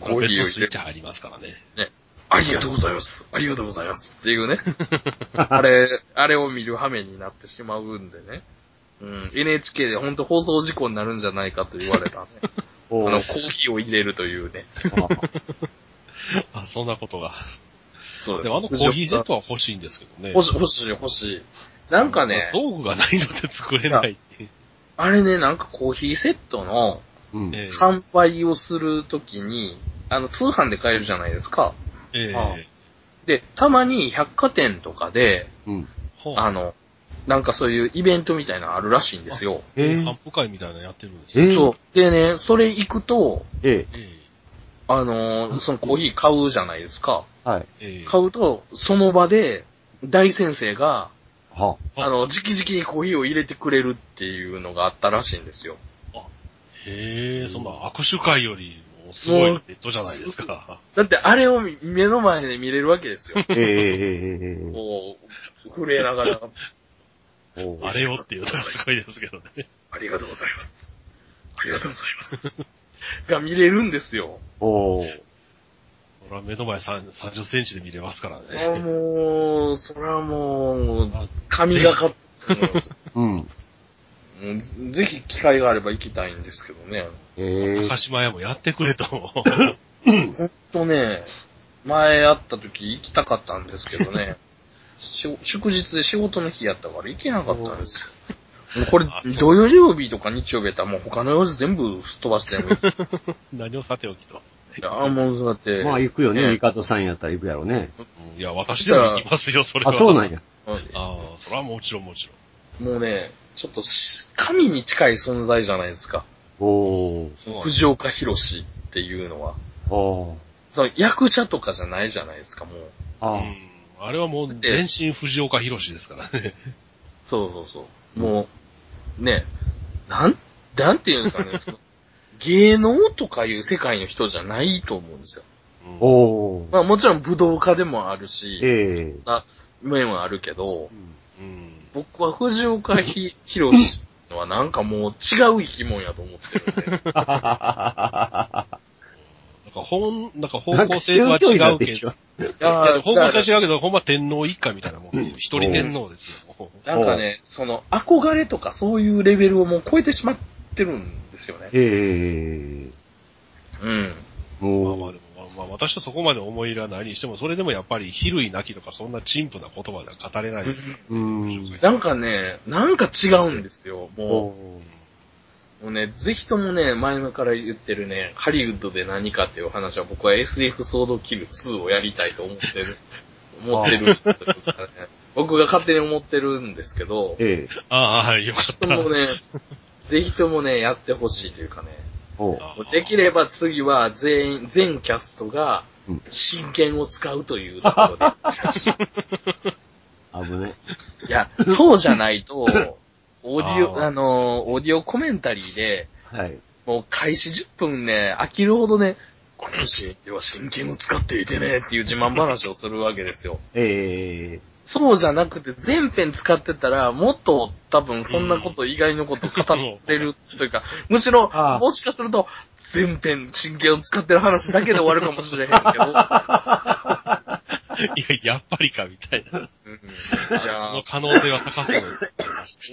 コーヒーをベッドスイッチ入りますからね。ね、ありがとうございます。ありがとうございます。っていうね。あれ、あれを見る羽目になってしまうんでね。うん、NHK で本当放送事故になるんじゃないかと言われたね。あの、コーヒーを入れるというね。あ、そんなことが。そうでもあのコーヒーセットは欲しいんですけどね。欲しい、欲しい、欲しい。なんかね、道具がないので作れないって。あれね、なんかコーヒーセットの販売をするときに、あの、通販で買えるじゃないですか。ええあで、たまに百貨店とかで、うん。あの、なんかそういうイベントみたいなのあるらしいんですよ。ええ反復会みたいなのやってるんですよ。ええそう。でね、それ行くと、ええあのーそのコーヒー買うじゃないですか。えはい。えええ買うと、その場で、大先生が、はああの、直々にコーヒーを入れてくれるっていうのがあったらしいんですよ。へえ、そんな握手会よりもすごいネットじゃないですか。だってあれを目の前で見れるわけですよ。ええええええこう、震えながら、あれよっていうのがすごいですけどね。ありがとうございます。ありがとうございます。が見れるんですよ。おうこれは目の前3 30センチで見れますからあね。もう、それはもうあ、神がかっ。うん。もうぜひ機会があれば行きたいんですけどね。ええ高島屋もやってくれと。ほんとね、前会った時行きたかったんですけどね、し祝日で仕事の日やったから行けなかったんですよ。もうこれ土曜日とか日曜日やったらもう他の用事全部すっ飛ばしてもいい。何をさておきと。いや、もうだって。まあ行くよね、ねミカトさんやったら行くやろうね。うんいや、私でも行きますよ、それは。あ、そうなんや。ああ、それはもちろんもちもうね、ちょっとし神に近い存在じゃないですか。お。藤岡弘っていうのは。おー。その役者とかじゃないじゃないですか、もう。あうん。あれはもう全身藤岡弘ですからね。そうそうそう。もう、ね、なん、なんていうんですかね、芸能とかいう世界の人じゃないと思うんですよ。うんおー。まあもちろん武道家でもあるし、ええあ面はあるけど、うん。僕は藤岡ひ弘 はなんかもう違う生き物やと思ってるんで。本、なんか方向性とは違うけど。方向性は違うけど、ほんま天皇一家みたいなもんですよ。一人天皇ですよ。なんかね、その憧れとかそういうレベルをもう超えてしまってるんですよね。ええうん。まあもう、まあでも、まあまあ私とそこまで思い入れはないにしても、それでもやっぱり、比類なきとか、そんな陳腐な言葉では語れない。うん。なんかね、なんか違うんですよ。もおう、もうね、ぜひともね、前々から言ってるね、ハリウッドで何かっていう話は僕は SF ソードキル2をやりたいと思ってる、思ってるね。僕が勝手に思ってるんですけど、ええああ、はい、よかった。でもね、ぜひともね、やってほしいというかね、できれば次は全員、全キャストがうん真剣を使うというところで。危ね。いや、そうじゃないと、オーディオ、あー。あの、オーディオコメンタリーで、はい。もう開始10分ね、飽きるほどね、このシーンでは真剣を使っていてね、っていう自慢話をするわけですよ。ええ。そうじゃなくて、全編使ってたら、もっと多分そんなこと、意外のこと語れるというか、むしろもしかすると、全編真剣を使ってる話だけで終わるかもしれへんけど、いや、やっぱりか、みたいな。うんいそやの可能性は高そうです。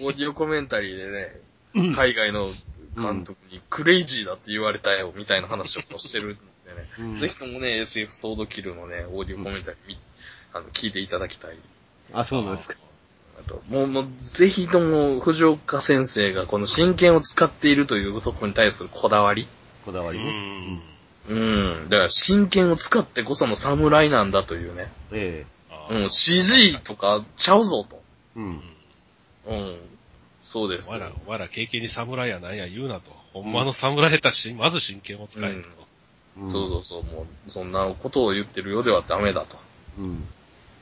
オーディオコメンタリーでね、海外の監督にクレイジーだって言われたよ、みたいな話をしてるんでね。うんぜひともね、SF ソードキルのね、オーディオコメンタリー見、あの、聞いていただきたい。あ、そうなんですか。あと、もう、もう、ぜひとも、藤岡先生がこの真剣を使っているというところに対するこだわり。うこだわりね。ん。うん。だから、真剣を使ってこその侍なんだというね。えあうん、CG とかちゃうぞと。えうん。うん。そうです。お前ら、お前ら経験に侍やなんや言うなと。ほんまの侍やったし、まず真剣を使えと。うんそうそうそう、もう、そんなことを言ってるようではダメだと。うん。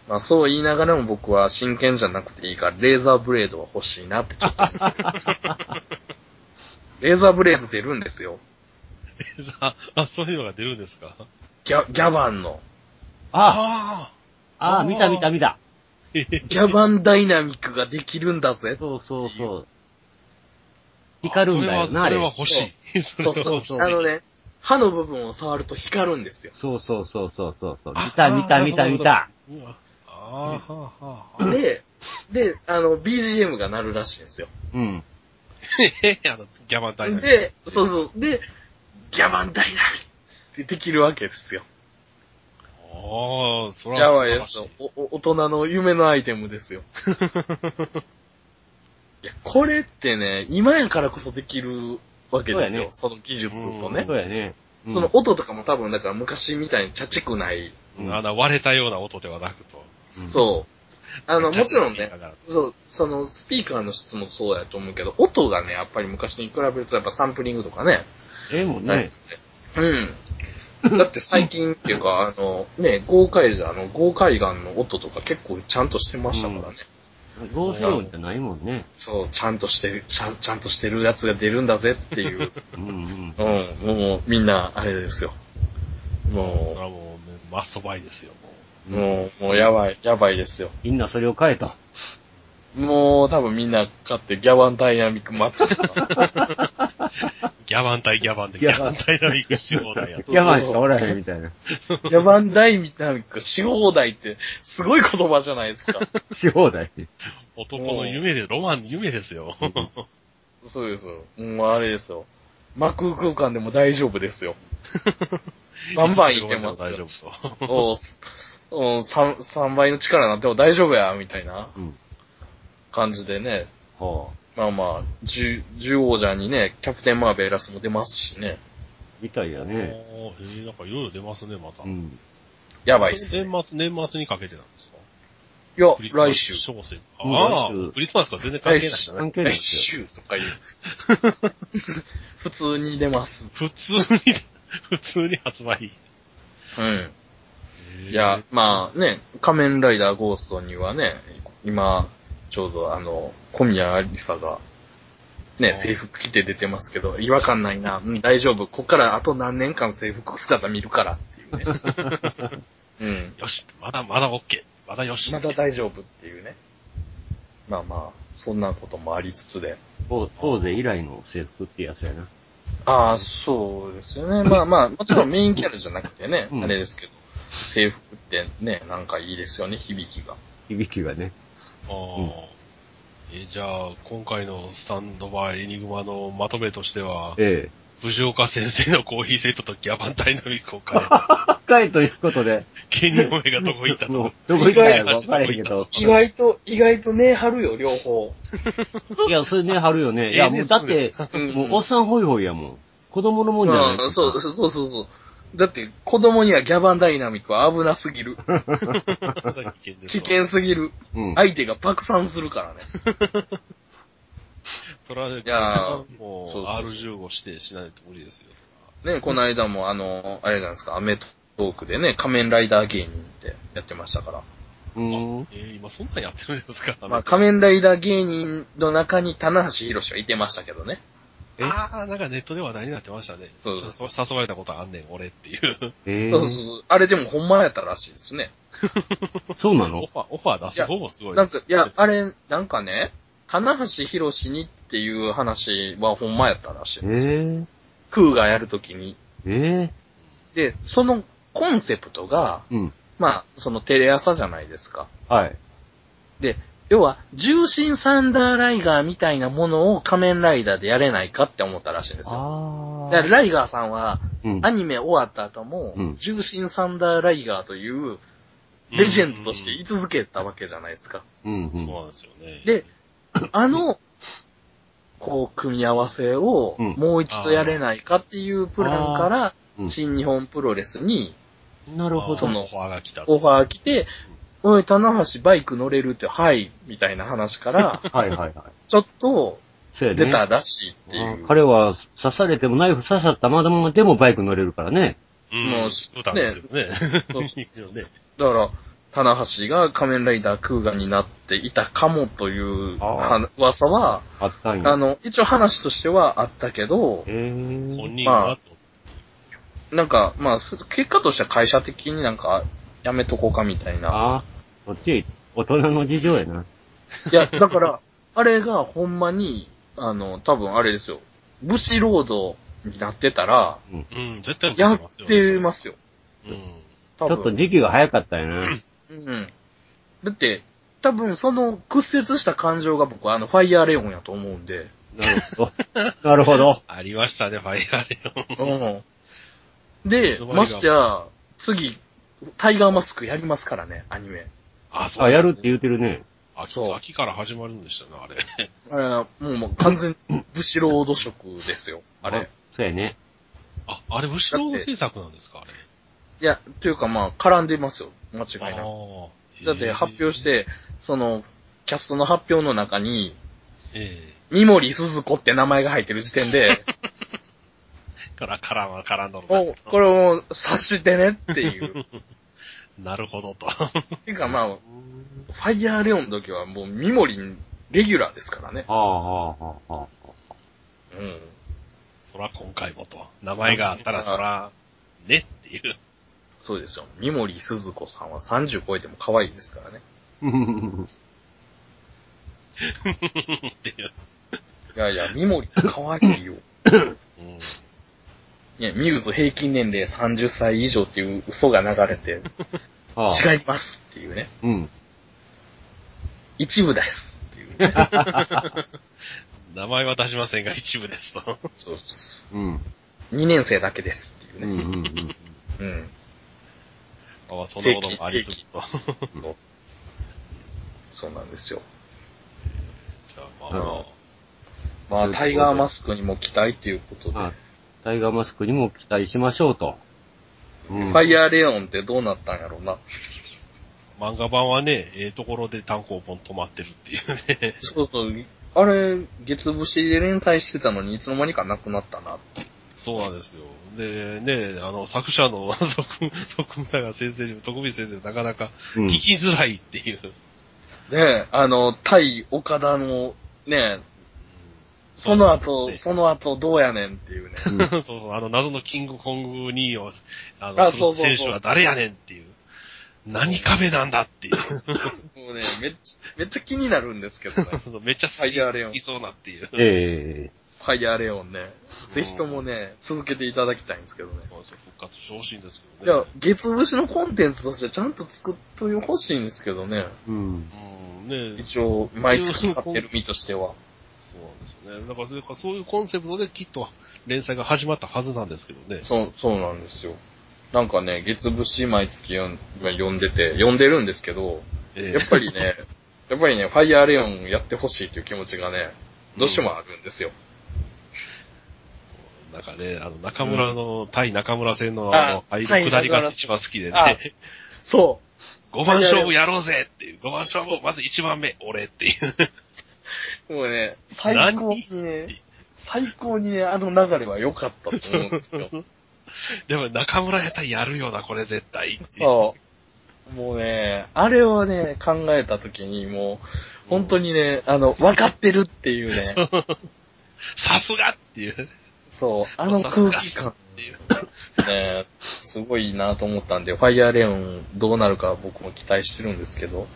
まあそう言いながらも僕は真剣じゃなくていいから、レーザーブレードは欲しいなってちょっと。レーザーブレード出るんですよ。あ、あ、そういうのが出るんですか？ギャ、ギャバンの。あああ、見た見た見た。ギャバンダイナミックができるんだぜ。そうそうそう。光るんだよな、そあれ。れは欲しい。そうそうそうあのね、歯の部分を触ると光るんですよ。そうそうそうそうそうそう。あ見た見た見た見た。うわあーはあはあ。で、で、あの、BGM が鳴るらしいんですよ。うん。へ へあの、ギャバンダイナミックで、そうそう。で、ギャバンダイナミってできるわけですよ。ああ、それやはばいですよ素晴らしい。おお大人の夢のアイテムですよ。いや、これってね、今やからこそできるわけですよ。そ,、の技術とねそ。うやね。うんその、音とかも多分、だから昔みたいにチャチくない。うんあの、割れたような音ではなくと。うんそう。あの、もちろんねそう、その、スピーカーの質もそうやと思うけど、音がね、やっぱり昔に比べるとやっぱサンプリングとかね。ええもんね。うん。だって最近っていうか、あの、ね、豪快であの、豪海岸の音とか結構ちゃんとしてましたからね。合成音じゃないもんね。そう、ちゃんとしてる、ちゃんちゃんとしてるやつが出るんだぜっていう。うんうん。うん、もうみんな、あれですよ。それもはもうね、マストバイですよ、もう、もう、もうやばい、やばいですよ。みんなそれを変えた。もう多分みんな買ってギャバンダイナミック祭りとか。う。ギャバン対ギャバンで、ギャバンダイナミックし放題やと。ギャバンしかおらへんみたいな。ギャバンダイナミックし放題ってすごい言葉じゃないですか。し放題。男の夢で、ロマン、夢ですよ。そうですよ。もうあれですよ。真空空間でも大丈夫ですよ。バンバンいけますよ大丈。夫と。おうすおう三三倍の力になっても大丈夫や、みたいなうん。感じでね。はあ。まあまあ、十、十王者にね、キャプテンマーベラスも出ますしね。みたいやね。おーえー、なんかいろいろ出ますね、また。うん。やばいっすね。年末、年末にかけてなんですか？いや来週。ああ来週、クリスマスか全然関係ないね。関係ない来ですよ。週とか言う。普通に出ます。普通に、普通に発売。うん。いや、まあね、仮面ライダーゴーストにはね、今、ちょうどあの、小宮ありさが、ね、制服着て出てますけど、違和感ないな、うん、大丈夫、こっからあと何年間制服姿見るからっていうね。うん。よし、まだまだ OK。まだよし。まだ大丈夫っていうね。まあまあ、そんなこともありつつで。そう、当時以来の制服ってやつやな。ああ、そうですよね。まあまあ、もちろんメインキャラじゃなくてね、うんあれですけど、制服ってね、なんかいいですよね、響きが。響きがね。ああ。え、じゃあ、今回のスタンドバイエニグマのまとめとしては、え藤岡先生のコーヒーセットとギャバンダイナミックを変え、え。回ということで、ケニオメがどこ行ったも うと。どこ行ったんやろ分からへんけど。意外と、意外とね、張るよ、両方。いや、それね、貼るよね。いや、もうだって、うんもうおっさんホイホイやもん。子供のもんじゃないうん、そう、そうそうそう。だって、子供にはギャバンダイナミックは危なすぎる。危険ですぎる。うん。相手が爆散するからね。それはね、いもう、そうそうそう R15 指定しないと無理ですよ。ね、この間もあの、あれなんですか、アメトークでね、仮面ライダー芸人ってやってましたから。うん。えー今そんなんやってるんですか？まあ、仮面ライダー芸人の中に棚橋博はいてましたけどね。ああ、なんかネットで話題になってましたね。そうそうそ誘われたことあんねん、俺っていう。ええそうそうそう。あれでもほんまやったらしいですね。そうなの？オファー、オファー出す方もすごいです。なんか、いや、あれ、なんかね、棚橋博にっていう話はほんまやったらしいです。えクーがやるときに。ええで、そのコンセプトが、えうん。まあ、そのテレ朝じゃないですか。はい。で、要は、重心サンダーライガーみたいなものを仮面ライダーでやれないかって思ったらしいんですよ。あだからライガーさんは、うんア。ニメ終わった後も、うん重心サンダーライガーという、レジェンドとして居続けたわけじゃないですか。うん。そうなんですよね。で、あの、こう、組み合わせを、うんもう一度やれないかっていうプランから、うん新日本プロレスになるほど。そのオファーが来た。オファー来て、おい、棚橋バイク乗れるって、はい、みたいな話から、はいはいはい。ちょっと。出たらしいっていあう。彼は刺されてもナイフ刺さったままでもバイク乗れるからね。うん、もうそうなんですよね。ね。だから、棚橋が仮面ライダークーガになっていたかもという噂は、あったんや。あの、一応話としてはあったけど、ええ本人はと、なんか、まあ、す結果としては会社的になんか、やめとこうかみたいな。ああ、こっち、大人の事情やな。いや、だから、あれがほんまに、あの、多分あれですよ。武士ロードになってたら、うん、絶対やってますよ。うん。多ちょっと分。時期が早かったよな。うん。だって、多分その屈折した感情が僕はあの、ファイヤーレオンやと思うんで。なるほど。なるほど。ありましたね、ファイアレオン。うん。で、ましてや、次、タイガーマスクやりますからね、アニメ。あ、あ、やるって言うてるね。秋そう秋から始まるんでしたね、あれ。あれはもうもう完全に武士ロード色ですよ、あれ。そうやね。あ、あれ、後ろの制作なんですか、あれ。いや、というかまあ、絡んでますよ、間違いなく。だって発表し、て、その、キャストの発表の中に、ええ三森鈴子って名前が入ってる時点で、から、からは絡んだのか。もう、これを察してねっていう。なるほどと。ていうかまあ、ファイヤーレオンの時はもうミモリンレギュラーですからね。ああ、ああ、ああ。うん。そら今回もと。名前があったらそら、ねっていう。そうですよ。三森鈴子さんは30超えても可愛いですからね。っていう。いやいや、三森可愛いよ。うん。ね、ミューズ平均年齢30歳以上っていう嘘が流れて、ああ違いますっていうね。うん。一部ですっていう、ね。名前は出しませんが一部ですと。そうです。うん。2年生だけですっていううん。うね。ん。うん。うん。まあそんなこともありつつと。そうなんですよ。じゃあまあまあ、まあ、タイガーマスクにも期待っていうことで。まあ、タイガーマスクにも期待しましょうと。うん。ファイヤーレオンってどうなったんやろうな。漫画版はね、ええところで単行本止まってるっていうね。そうそう。あれ、月節で連載してたのにいつの間にかなくなったなって。そうなんですよ。で、ね、あの、作者の徳徳永先生にも、徳光先生なかなかうん聞きづらいっていう。で、あの、対岡田の、ね、その後、ねその後どうやねんっていうね。そうそう、あの謎のキングコング2を、あの、あそうそうそう選手は誰やねんっていう。何壁なんだっていう。もうね、めっちゃ、めっちゃ気になるんですけどね。めっちゃ好きファイヤーレオン好きそうなっていう。ええファイヤーレオンね。ぜひともね、続けていただきたいんですけどね。そうそう復活してほしいんですけいやどね。、月節のコンテンツとしてちゃんと作っといてほしいんですけどね。うん。うん、ね一応、毎月買ってる身としては。そうなんですよね。だからそれかそういうコンセプトできっと連載が始まったはずなんですけどね。そう、そうなんですよ。なんかね、月節毎月読ん読んでて、読んでるんですけど、ええやっぱりね、やっぱりね、ファイヤーレオンやってほしいという気持ちがね、どうしてもあるんですよ。なんかね、あの、中村の、対中村戦のああの、入る対下りが一番好きであね。そ5 番勝負やろうぜっていう。5番勝負、まず1番目、俺っていう。う。もうね、最高にね、最高にね、あの流れは良かったと思うんですよ。でも中村やったらやるよな、これ絶対。そう。もうね、あれをね、考えたときにもう、本当にね、あの、分かってるっていうね、さすがっていう。そう、あの空気感っていう。ね、すごいなと思ったんで、ファイヤーレオンどうなるか僕も期待してるんですけど、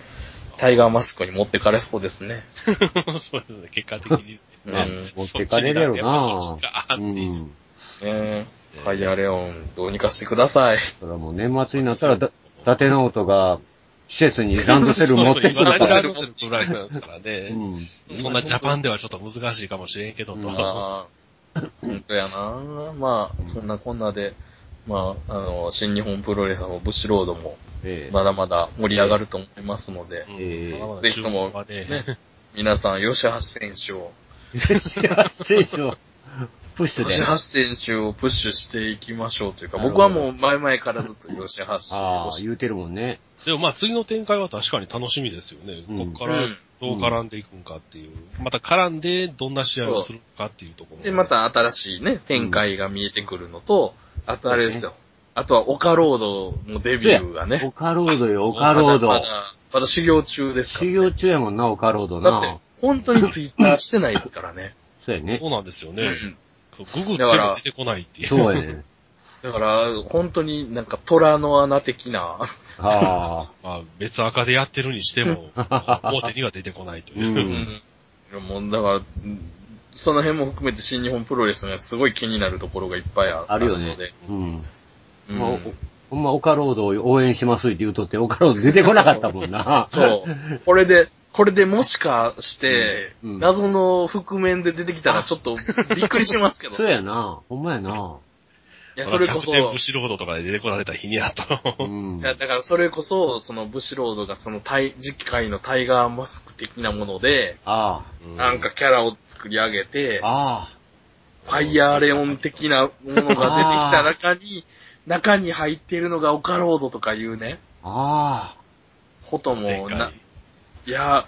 タイガーマスクに持ってかれそうですね。そうですね、結果的に。うん持ってかれるやろそっちなかっていう。うん。ねファイヤーレオンどうにかしてください。それはもう年末になったら、だ伊達直人が施設にランドセル持ってくるから。ランドセルくらいなんですからうね。ん。そんなジャパンではちょっと難しいかもしれんけどと。うんまあ、本当やなまあ、そんなこんなで、まあ、あの、新日本プロレスもブッシュロードも、ええ。まだまだ盛り上がると思いますので、うんええ。ぜひともね。ね皆さん、吉橋選手を、選手をプッシュで。吉。橋選手をプッシュしていきましょうというか、僕はもう前々からずっと吉橋ああを、言うてるもんね。でもまあ次の展開は確かに楽しみですよね。うん。ここからどう絡んでいくんかっていう。また絡んでどんな試合をするかっていうところ。で、ま、た新しいね、展開が見えてくるのと、あとあれですよ。あとはオカロードのデビューがね。オカロードよ、オカロードま。だ、まだ修行中ですから、修行中やもんな、オカロードだってな。、本当にツイッターしてないですからね。そうやねそ。うなんですよね。うん。ググっても出てこないっていう。そうやね。だから、本当になんか虎の穴的な、あ あ。まあ別赤でやってるにしても、表には出てこないという。ううんん。もうだから、うんその辺も含めて新日本プロレスがすごい気になるところがいっぱいああるよねので。。うん。うんまあおほんま、オカロードを応援しますって言うとって、オカロード出てこなかったもんな。そう。これで、これでもしかして、うんうん謎の覆面で出てきたらちょっとびっくりしますけど。そうやな。ほんまやな。いや、それこそ、キャプテンブシロードとかで出てこられた日にやと。うんい。や、だからそれこそ、そのブシロードがそのタイ、次回のタイガーマスク的なもので、あなんかキャラを作り上げてあ。、あファイヤーレオン的なものが出てきた中に、中に入っているのがオカロードとかいうね、あ。あことでも、なかい、いや、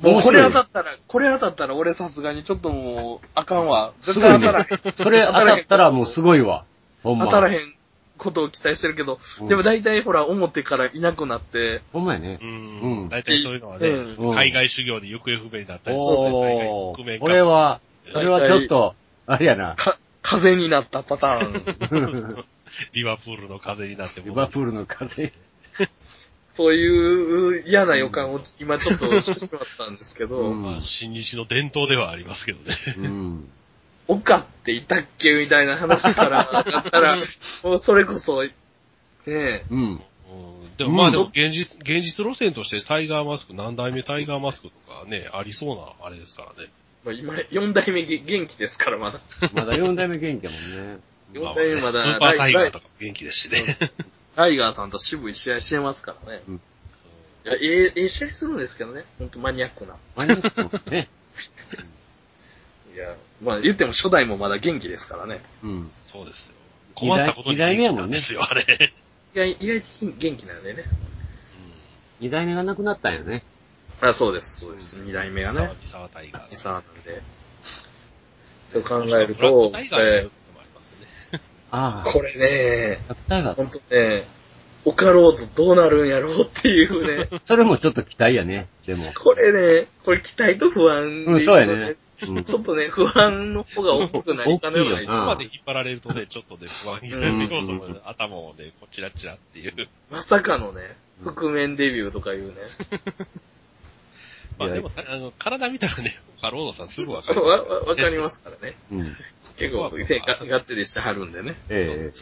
もうこれ当たったら、これ当たったら俺さすがにちょっともう、あかんわ。絶対当たらへん。あ。それ当たったらもうすごいわ。ほんま。当たらへん。ことを期待してるけど、うんでも大体ほら、表からいなくなって、ほんまやねう。。うんん大体そういうのはね、うん海外修行で行方不明になったりするんですよ海外おー。覆面かこれは、それはちょっと、あれやな。か、風になったパターン。リバプールの風になってリバプールの風。という嫌な予感を今ちょっとしてしまったんですけど、うんまあ、新日の伝統ではありますけどね。うん。岡っていたっけみたいな話からだったら、もうそれこそ、ねえ、うん。うんでもまあでも現実、現実路線としてタイガーマスク、何代目タイガーマスクとかね、ありそうなあれですからね。まあ、今、4代目げ元気ですから、まだ。まだ4代目元気やもんね。4代目まだ、スーパータイガーとかも元気ですしね。ライガーさんと渋い試合してますからね。うんいや、ええ、ええ試合するんですけどね。ほんとマニアックな。マニアックもね。いや、まあ言っても初代もまだ元気ですからね。うん。そうですよ。困ったことに元気なんですよ、あれ。意外、意外と元気なんでね。2代目がなくなったんやね。あ、そうです、そうです。2代目がね。三沢タイガー。イサーなんで。と考えるとえのもありますよね。ああ。ーこれね、タイガーほんとね、オカロードどうなるんやろうっていうね。それもちょっと期待やね。でも。これね、これ期待と不安でうん、そうやね。うん。ちょっとね、不安の方が大きくなりかねない。ここまで引っ張られるとね、ちょっとね、不安になる要素もね頭をね、こうチラチラっていう。まさかのね、覆面デビューとかいうね。まあでも、あの、体見たらね、カロードさんすぐわかる。わ、わわかりますからね。うん。結構、ね、ががっつりしてはるんでね。え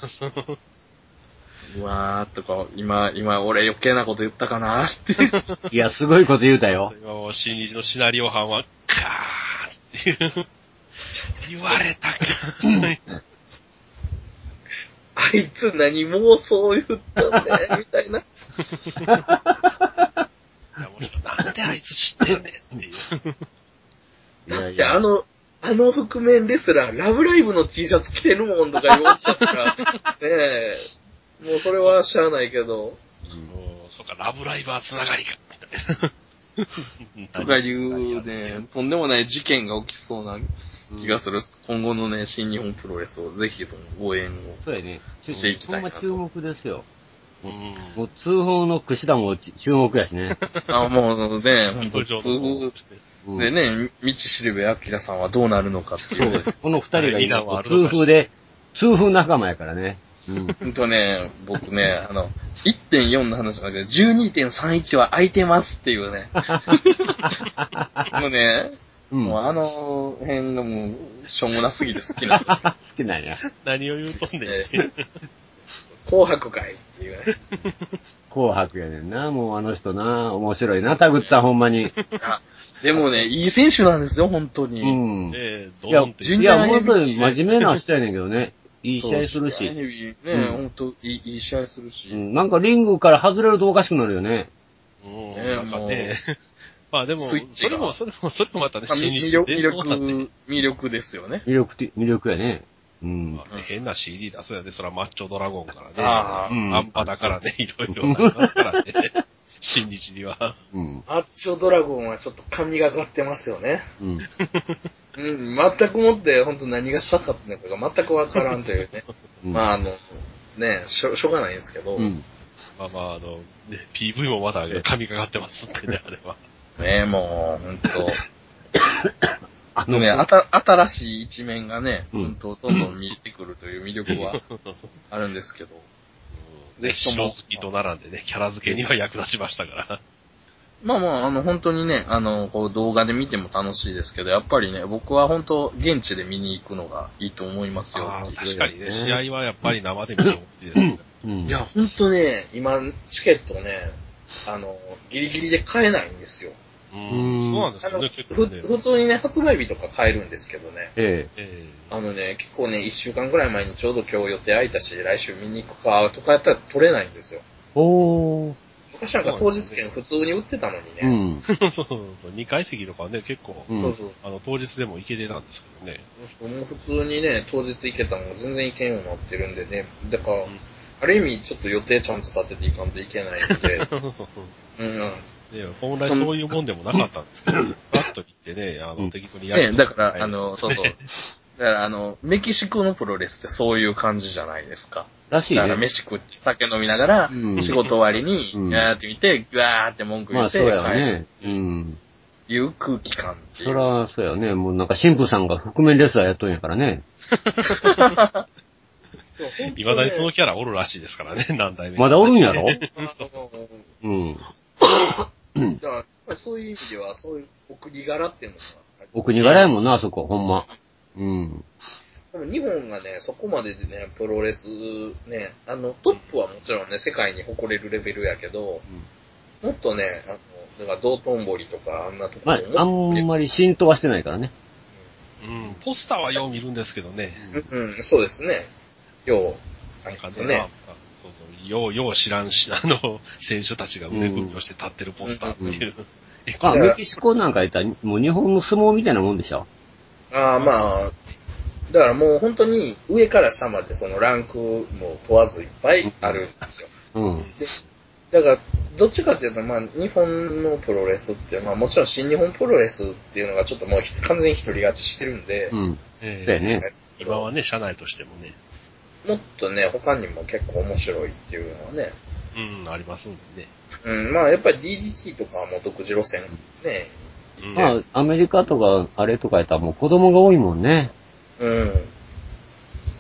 うわーとか、今、今俺余計なこと言ったかなっていう。えいや、すごいこと言うたよ。今もう新日のシナリオ班は、カーっていう。言われたか。あいつ何妄想言ったんだよ、みたいな。いやもうなんであいつ知ってんねんっていう。いやいいや、あや。の、あの覆面レスラー、ラブライブの T シャツ着てるもんとか言われちゃったら、ねえ、もうそれはしゃあないけど、もうそうか、ラブライバーつながりか、みたいな。とかいうね、とんでもない事件が起きそうな気がする。今後のね、新日本プロレスをぜひその応援を。そうやね。していきたいなとほんま注目ですよ。うんもう通報の串田もち注目やしね。あ、もうね、本当上通風うんでね、道しるべあきらさんはどうなるのかっていう。この二人が今通風で、通風仲間やからね。うん。とね、僕ね、あの、1.4の話なんだけど、12.31は空いてますっていうね。もうね、うん。もうあの辺がもう、しょうもなすぎて好きなんですよ。好きなんや。何を言うとんねん。え紅白会っていうね。紅白やねんな。もうあの人な。面白いな。田口さんほんまに。あでもね、いい選手なんですよ、本当うに。ん。で、ドいや、ーンって順いや、もうすごい真面目な人やねんけどね。いい試合するし。ね、うん本当いいいい試合するし。うん。なんかリングから外れるとおかしくなるよね。うん、ねなんかね。まあでも、それも、それも、それもまたね、まあ新日魅力、魅力、魅力ですよね。魅力的、魅力やね。うんま。あね変な CD 出そうやで、そらマッチョドラゴンからね。ああうんアンパだからね、いろいろありますからね。新日には。うん。マッチョドラゴンはちょっと神がかってますよね。うん。うん、全くもって本当何がしたかったのかが全くわからんというね。うんまああの、ねしょ、しょうがないんですけど、うん。まあまあ、あの、ね、PV もまだ神がかってますんでね、あれは。ねもう、本あ当ね、あた、新しい一面がね、うん本当どんどん見えてくるという魅力はあるんですけど、ぜひとも正好きと並んでね、キャラ付けには役立ちましたから。まあまあ、あの、本当にね、あの、こう動画で見ても楽しいですけど、やっぱりね、僕は本当、現地で見に行くのがいいと思いますよ確かにね、試合はやっぱり生で見てほしいですね。うん。いや、本当ね、今、チケットね、あの、ギリギリで買えないんですよ。うん、そうなんですあの、よね、結ふ構ね。普通にね、発売日とか買えるんですけどね。ええあのね、結構ね、一週間くらい前にちょうど今日予定空いたし、来週見に行くか、とかやったら取れないんですよ。えおー。昔なんか当日券普通に売ってたのにうね。ん。そうそうそう、2階席とかはね、結構、うんそうそう。あの、当日でも行けてたんですけどね。もう普通にね、当日行けたのが全然行けんようになってるんでね。だから、んある意味ちょっと予定ちゃんと立てていかんといけないんで。そうそうそう。うん。ね、本来そういうもんでもなかったんですけど、パッと行ってね、あの、うん適当にやるね、だから、あの、そうそう。だから、あの、メキシコのプロレスってそういう感じじゃないですか。らしいだからね。飯食って酒飲みながら、うん仕事終わりに、うんやーって見て、ぐわーって文句言って、まあそうやね。うん。いう空気感っていう。そら、そうやね。もうなんか神父さんが覆面レスラーやっとんやからね。いまだにそのキャラおるらしいですからね、何代目。まだおるんやろ？うん。だから、やっぱりそういう意味では、そういうお国柄っていうのがありますお国柄やもんな、あそこ、ほんま。うん。でも日本がね、そこまででね、プロレスね、あの、トップはもちろんね、世界に誇れるレベルやけど、もっとね、あの、だから道頓堀とかあんなとこまあ、あんまり浸透はしてないからね。うん、ポスターはよう見るんですけどね。うん、そうですね。よう、なんかね。そうそう、よう、よう知らんし、あの、選手たちが腕組みをして立ってるポスターっていう。え、まあ、メキシコなんか言ったら、もう日本の相撲みたいなもんでしょ？ああ、まあ、だからもう本当に上から下までそのランクも問わずいっぱいあるんですよ。うん。だから、どっちかっていうと、まあ、日本のプロレスって、まあもちろん新日本プロレスっていうのがちょっともうひ完全に独り勝ちしてるんで、うん。えそうやね。今はね、社内としてもね、もっとね、他にも結構面白いっていうのはね、うん、ありますんでね。うん、まあやっぱり DDT とかはもう独自路線ね、うんまあ、アメリカとか、あれとかやったらもう子供が多いもんね。うん。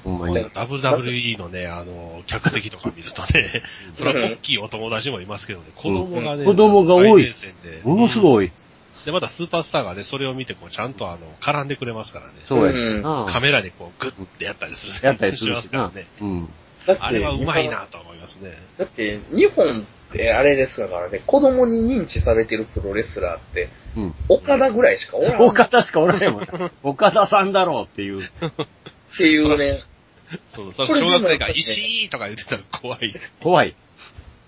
ほんまに。WWE のね、あの、客席とか見るとね、それは大きいお友達もいますけどね、子供がね、子供が多い。ものすごい。で、またスーパースターがね、それを見て、こう、ちゃんとあの、絡んでくれますからね。そうやね。カメラでこう、グッてやったりする。やったりするましなすからね。。うん。だってあれはうまいなと思いますね。だって、日本ってあれですからね、子供に認知されてるプロレスラーって、うん。岡田ぐらいしかおらんっ 岡田しかおらへんもん。岡田さんだろうっていう。ていうね、そう、そ小学生が石井とか言ってたら怖い。怖い。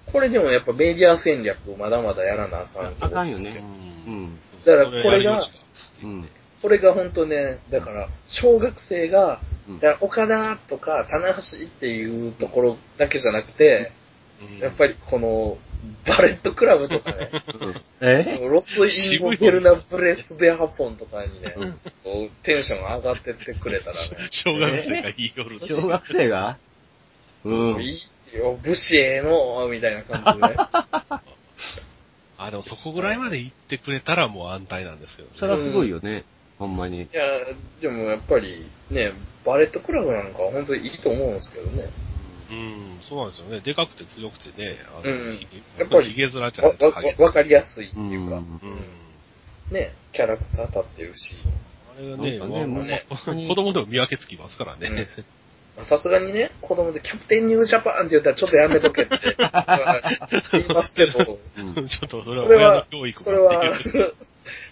これでもやっぱメディア戦略まだまだやらなあかんとあかんよねですよ。うん。だからこれがそうん。これが本当ね、だから、小学生が、うん。だから岡田とか棚橋っていうところだけじゃなくて、やっぱりこの、バレットクラブとかね、え？ロスインゴベルナブレスデハポンとかにね、テンション上がってってくれたらね、小学生が言いよるし小学生が？うん。いいよ、武士ええのみたいな感じで。ね。あ、でもそこぐらいまで行ってくれたらもう安泰なんですけどね。それはすごいよね。ほんまに。いや、でもやっぱりね、バレットクラブなんかは本当にいいと思うんですけどね。うん、そうなんですよね。でかくて強くてね、あの、うんひやっぱりひげ面じゃわないとわかりやすいってういうか、ん。うん。ね、キャラクター立ってるし。あれがね、ねまあもうね子供でも見分けつきますからね。うんさすがにね、子供でキャプテンニュージャパンって言ったらちょっとやめとけって 言いますけど、うんちょっとそれはそれは親の教育それは、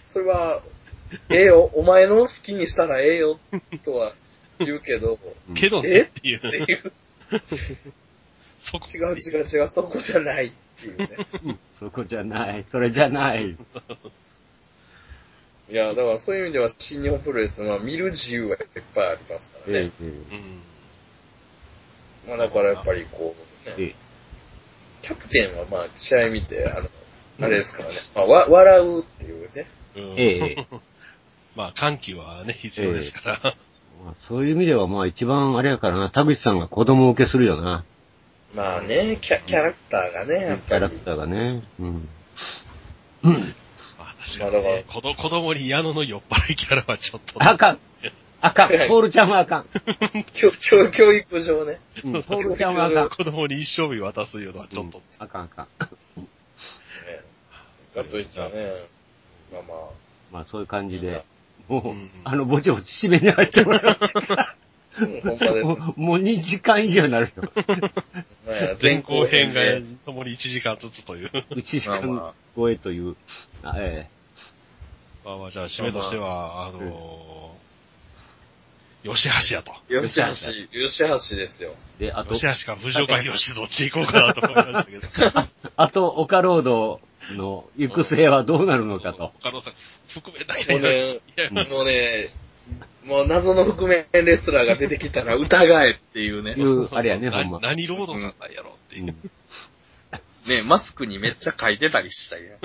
それは、ええよ、お前の好きにしたらええよ、とは言うけど、けどえ？ねっていうっ。ていう、そこ違う違う違う、そこじゃないっていうね。そこじゃない。それじゃない。いや、だからそういう意味では新日本プロレスは見る自由はいっぱいありますからね。ええうん。まあだからやっぱりこう、ね、ええキャプテンはまあ試合見て、あの、あれですからね、まあわ笑うっていうね。うんええ まあ、緩急はね、必要ですから。まあそういう意味ではまあ一番あれやからな、田口さんが子供受けするよな。まあね、キャキャラクターがね、やっぱりキャラク。ターがね。うん。まあ、確かに、まあだからね。子供子供に矢野の酔っ払いキャラはちょっと。あかん。あかん。トールちゃんはあかん。教教教育上ね。うんトールちゃんはあかん。子供に一生日渡すいうのはちょっと。あかんあかん。ねかといったらね、まあまあ、まあそういう感じで。もう、うんあの、ぼちぼち締めに入ってもらう。うん、ほんまです。もうもう2時間以上になるよ。ね前後編がで共に1時間ずつという。1時間超えという。あえまあまあ、じゃあ、締めとしては、あのー、吉橋やと。吉橋、吉橋ですよ。えで、あと吉、橋か藤岡弘どっち行こうかなと思いましたけど。あと、オカロードの行く末はどうなるのかと。他のさん、覆面だけもうで。ね、もうね、もう謎の覆面レスラーが出てきたら疑えっていうねい。う、あれやね、ほんなま。何ロードさんなんやろっていう。うんね、マスクにめっちゃ書いてたりしたりね。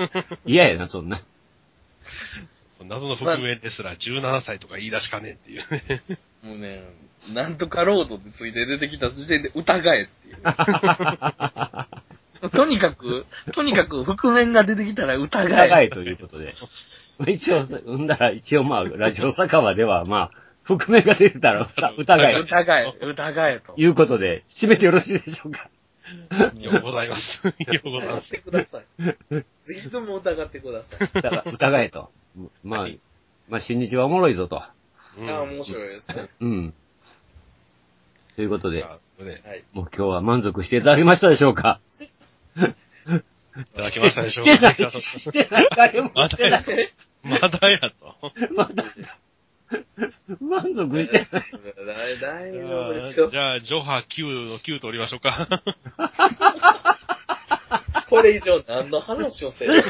嫌やな、そんな。謎の覆面ですら17歳とか言い出しかねえっていうね。もうね、なんとかロードってついて出てきた時点で疑えっていう。とにかく、とにかく覆面が出てきたら疑え。疑いということで。まあ一応、うんだら、一応まあ、ラジオ酒場ではまあ、覆面が出てたら疑疑い。疑え、疑えと。いうことで、締めてよろしいでしょうか。ようございます。ようござい疑っます。てください。ぜひとも疑ってください。疑疑えと。まあはい、まあ、新日はおもろいぞと。うんああ、面白いですね。うん。ということで、はい。もう今日は満足していただけましたでしょうか いただきましたでしょうしてない、かしてない、誰もしてない。まだやと。まだ、満足してない。大大丈夫ですよじ。ゃあ、ジョハ9の9取りましょうか。これ以上何の話をせる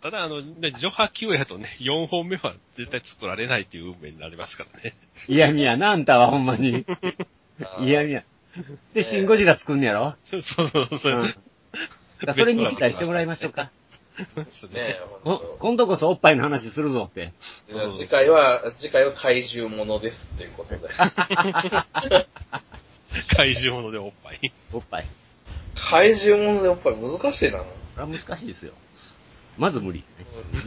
ただ、あの、ね、ジョハ9やとね、4本目は絶対作られないっていう運命になりますからね。嫌味やな、あんたはほんまに。嫌味や。で、シンゴジラ作んねやろ？そうそうそう。うん。それに期待してもらいましょうか。ですね今度こそおっぱいの話するぞって。次回は、次回は怪獣ものですっていうことで。怪獣ものでおっぱい。おっぱい。怪獣ものでやっぱり難しいな。これは難しいですよ。まず無理。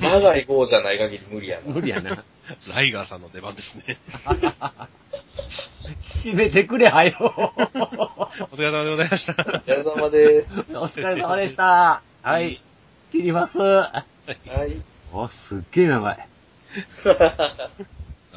長い号じゃない限り無理やな。無理やな。ライガーさんの出番ですね。締めてくれ、はよ。お疲れ様でございました。お疲れ様です。お疲れ様でした。はい。切ります。あ、はい。すっげえ長い。